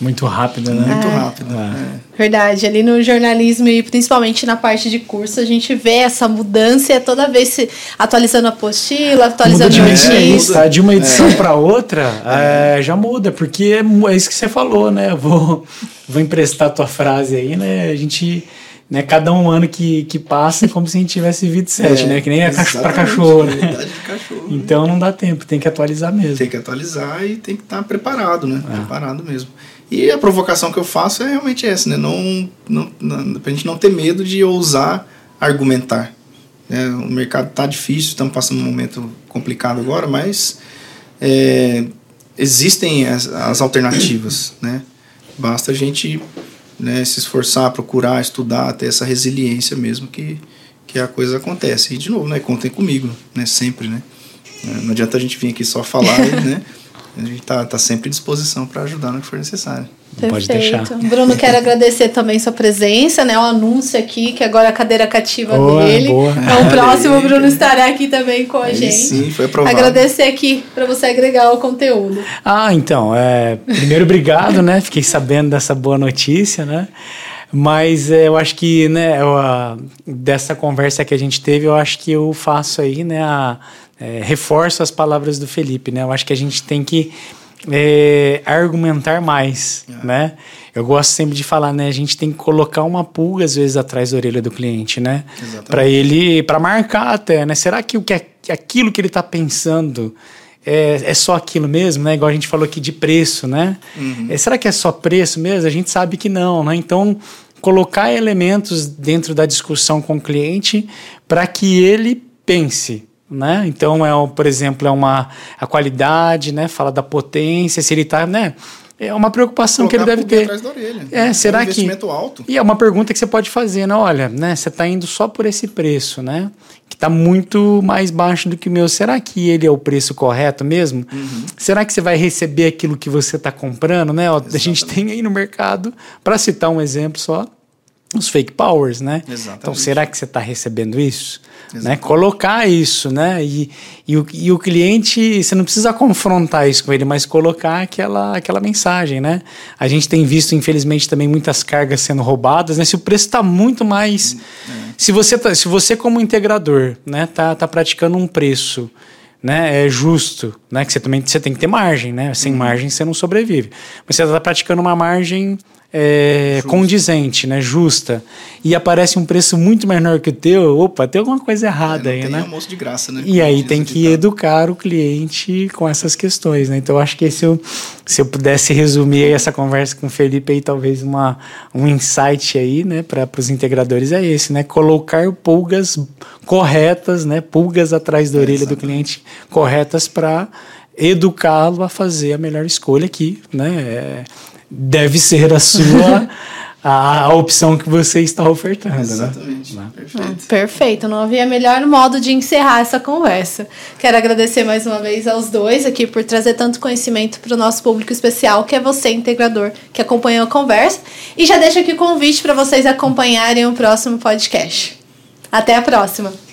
Muito rápido, né? Muito é. rápido. É. Verdade. Ali no jornalismo e principalmente na parte de curso, a gente vê essa mudança e toda vez se atualizando a apostila, atualizando muda de notícia. Tá? De uma edição é. para outra, é, já muda, porque é, é, isso que você falou, né? Eu vou, *laughs* vou emprestar a tua frase aí, né? A gente né? Cada um ano que, que passa é como se a gente tivesse vivido sete, *laughs* é, né? Que nem é para cachorro, né? Cachorro, então não dá tempo, tem que atualizar mesmo. Tem que atualizar e tem que estar preparado, né? É. Preparado mesmo. E a provocação que eu faço é realmente essa, né? Não, não, não, pra gente não ter medo de ousar argumentar. Né? O mercado está difícil, estamos passando um momento complicado agora, mas é, existem as, as, alternativas, *coughs* né? Basta a gente né, se esforçar, procurar, estudar, ter essa resiliência mesmo que, que a coisa acontece. E, de novo, né? Contem comigo, né? Sempre, né? Não adianta a gente vir aqui só falar, *laughs* né? A gente está tá sempre à disposição para ajudar no que for necessário. Perfeito. Pode deixar. Bruno, quero *laughs* agradecer também sua presença, né? O anúncio aqui, que agora é a cadeira cativa boa, dele. Boa. Então, o próximo, o *laughs* Bruno estará aqui também com a Aí gente. Sim, foi aprovado. Agradecer aqui para você agregar o conteúdo. Ah, então, é, primeiro, obrigado, né? Fiquei sabendo dessa boa notícia, né? Mas é, eu acho que, né, eu, a, dessa conversa que a gente teve, eu acho que eu faço aí, né, a, é, reforço as palavras do Felipe, né? Eu acho que a gente tem que é, argumentar mais, é. né? Eu gosto sempre de falar, né? A gente tem que colocar uma pulga às vezes atrás da orelha do cliente, né? Para ele, para marcar até, né? Será que o que aquilo que ele está pensando é, é, só aquilo mesmo, né? Igual a gente falou aqui de preço, né? Uhum. É, será que é só preço mesmo? A gente sabe que não, né? Então colocar elementos dentro da discussão com o cliente para que ele pense, né? Então é, por exemplo, é uma a qualidade, né? Fala da potência, se ele está, né? É uma preocupação Colocar que ele deve ter. Atrás da orelha. É, será é um investimento que alto. E é uma pergunta que você pode fazer, né? Olha, né? Você está indo só por esse preço, né? Que está muito mais baixo do que o meu. Será que ele é o preço correto mesmo? Uhum. Será que você vai receber aquilo que você está comprando, né? Ó, a gente tem aí no mercado, para citar um exemplo só, os fake powers, né? Exatamente. Então, será que você está recebendo isso? Né? Colocar isso, né? E, e, o, e o cliente, você não precisa confrontar isso com ele, mas colocar aquela, aquela mensagem, né? A gente tem visto, infelizmente, também muitas cargas sendo roubadas, né? Se o preço está muito mais... É. Se, você tá, se você, como integrador, né, tá, tá praticando um preço né, é justo, né, que você também você tem que ter margem, né? Sem uhum. margem você não sobrevive. Mas você está praticando uma margem é, condizente, né, justa, e aparece um preço muito menor que o teu, opa, tem alguma coisa errada é, aí, tem né? almoço de graça, né? E aí tem que educar o cliente com essas questões, né? Então eu acho que se eu, se eu pudesse resumir essa conversa com o Felipe aí, talvez uma, um insight aí, né, para os integradores é esse, né? Colocar pulgas corretas, né? Pulgas atrás da orelha do cliente corretas para educá-lo a fazer a melhor escolha aqui, né? É, deve ser a sua *laughs* a, a opção que você está ofertando. Né? Exatamente. Né? Perfeito. perfeito. Não havia melhor modo de encerrar essa conversa. Quero agradecer mais uma vez aos dois aqui por trazer tanto conhecimento para o nosso público especial, que é você, integrador, que acompanhou a conversa. E já deixo aqui o convite para vocês acompanharem o próximo podcast. Até a próxima!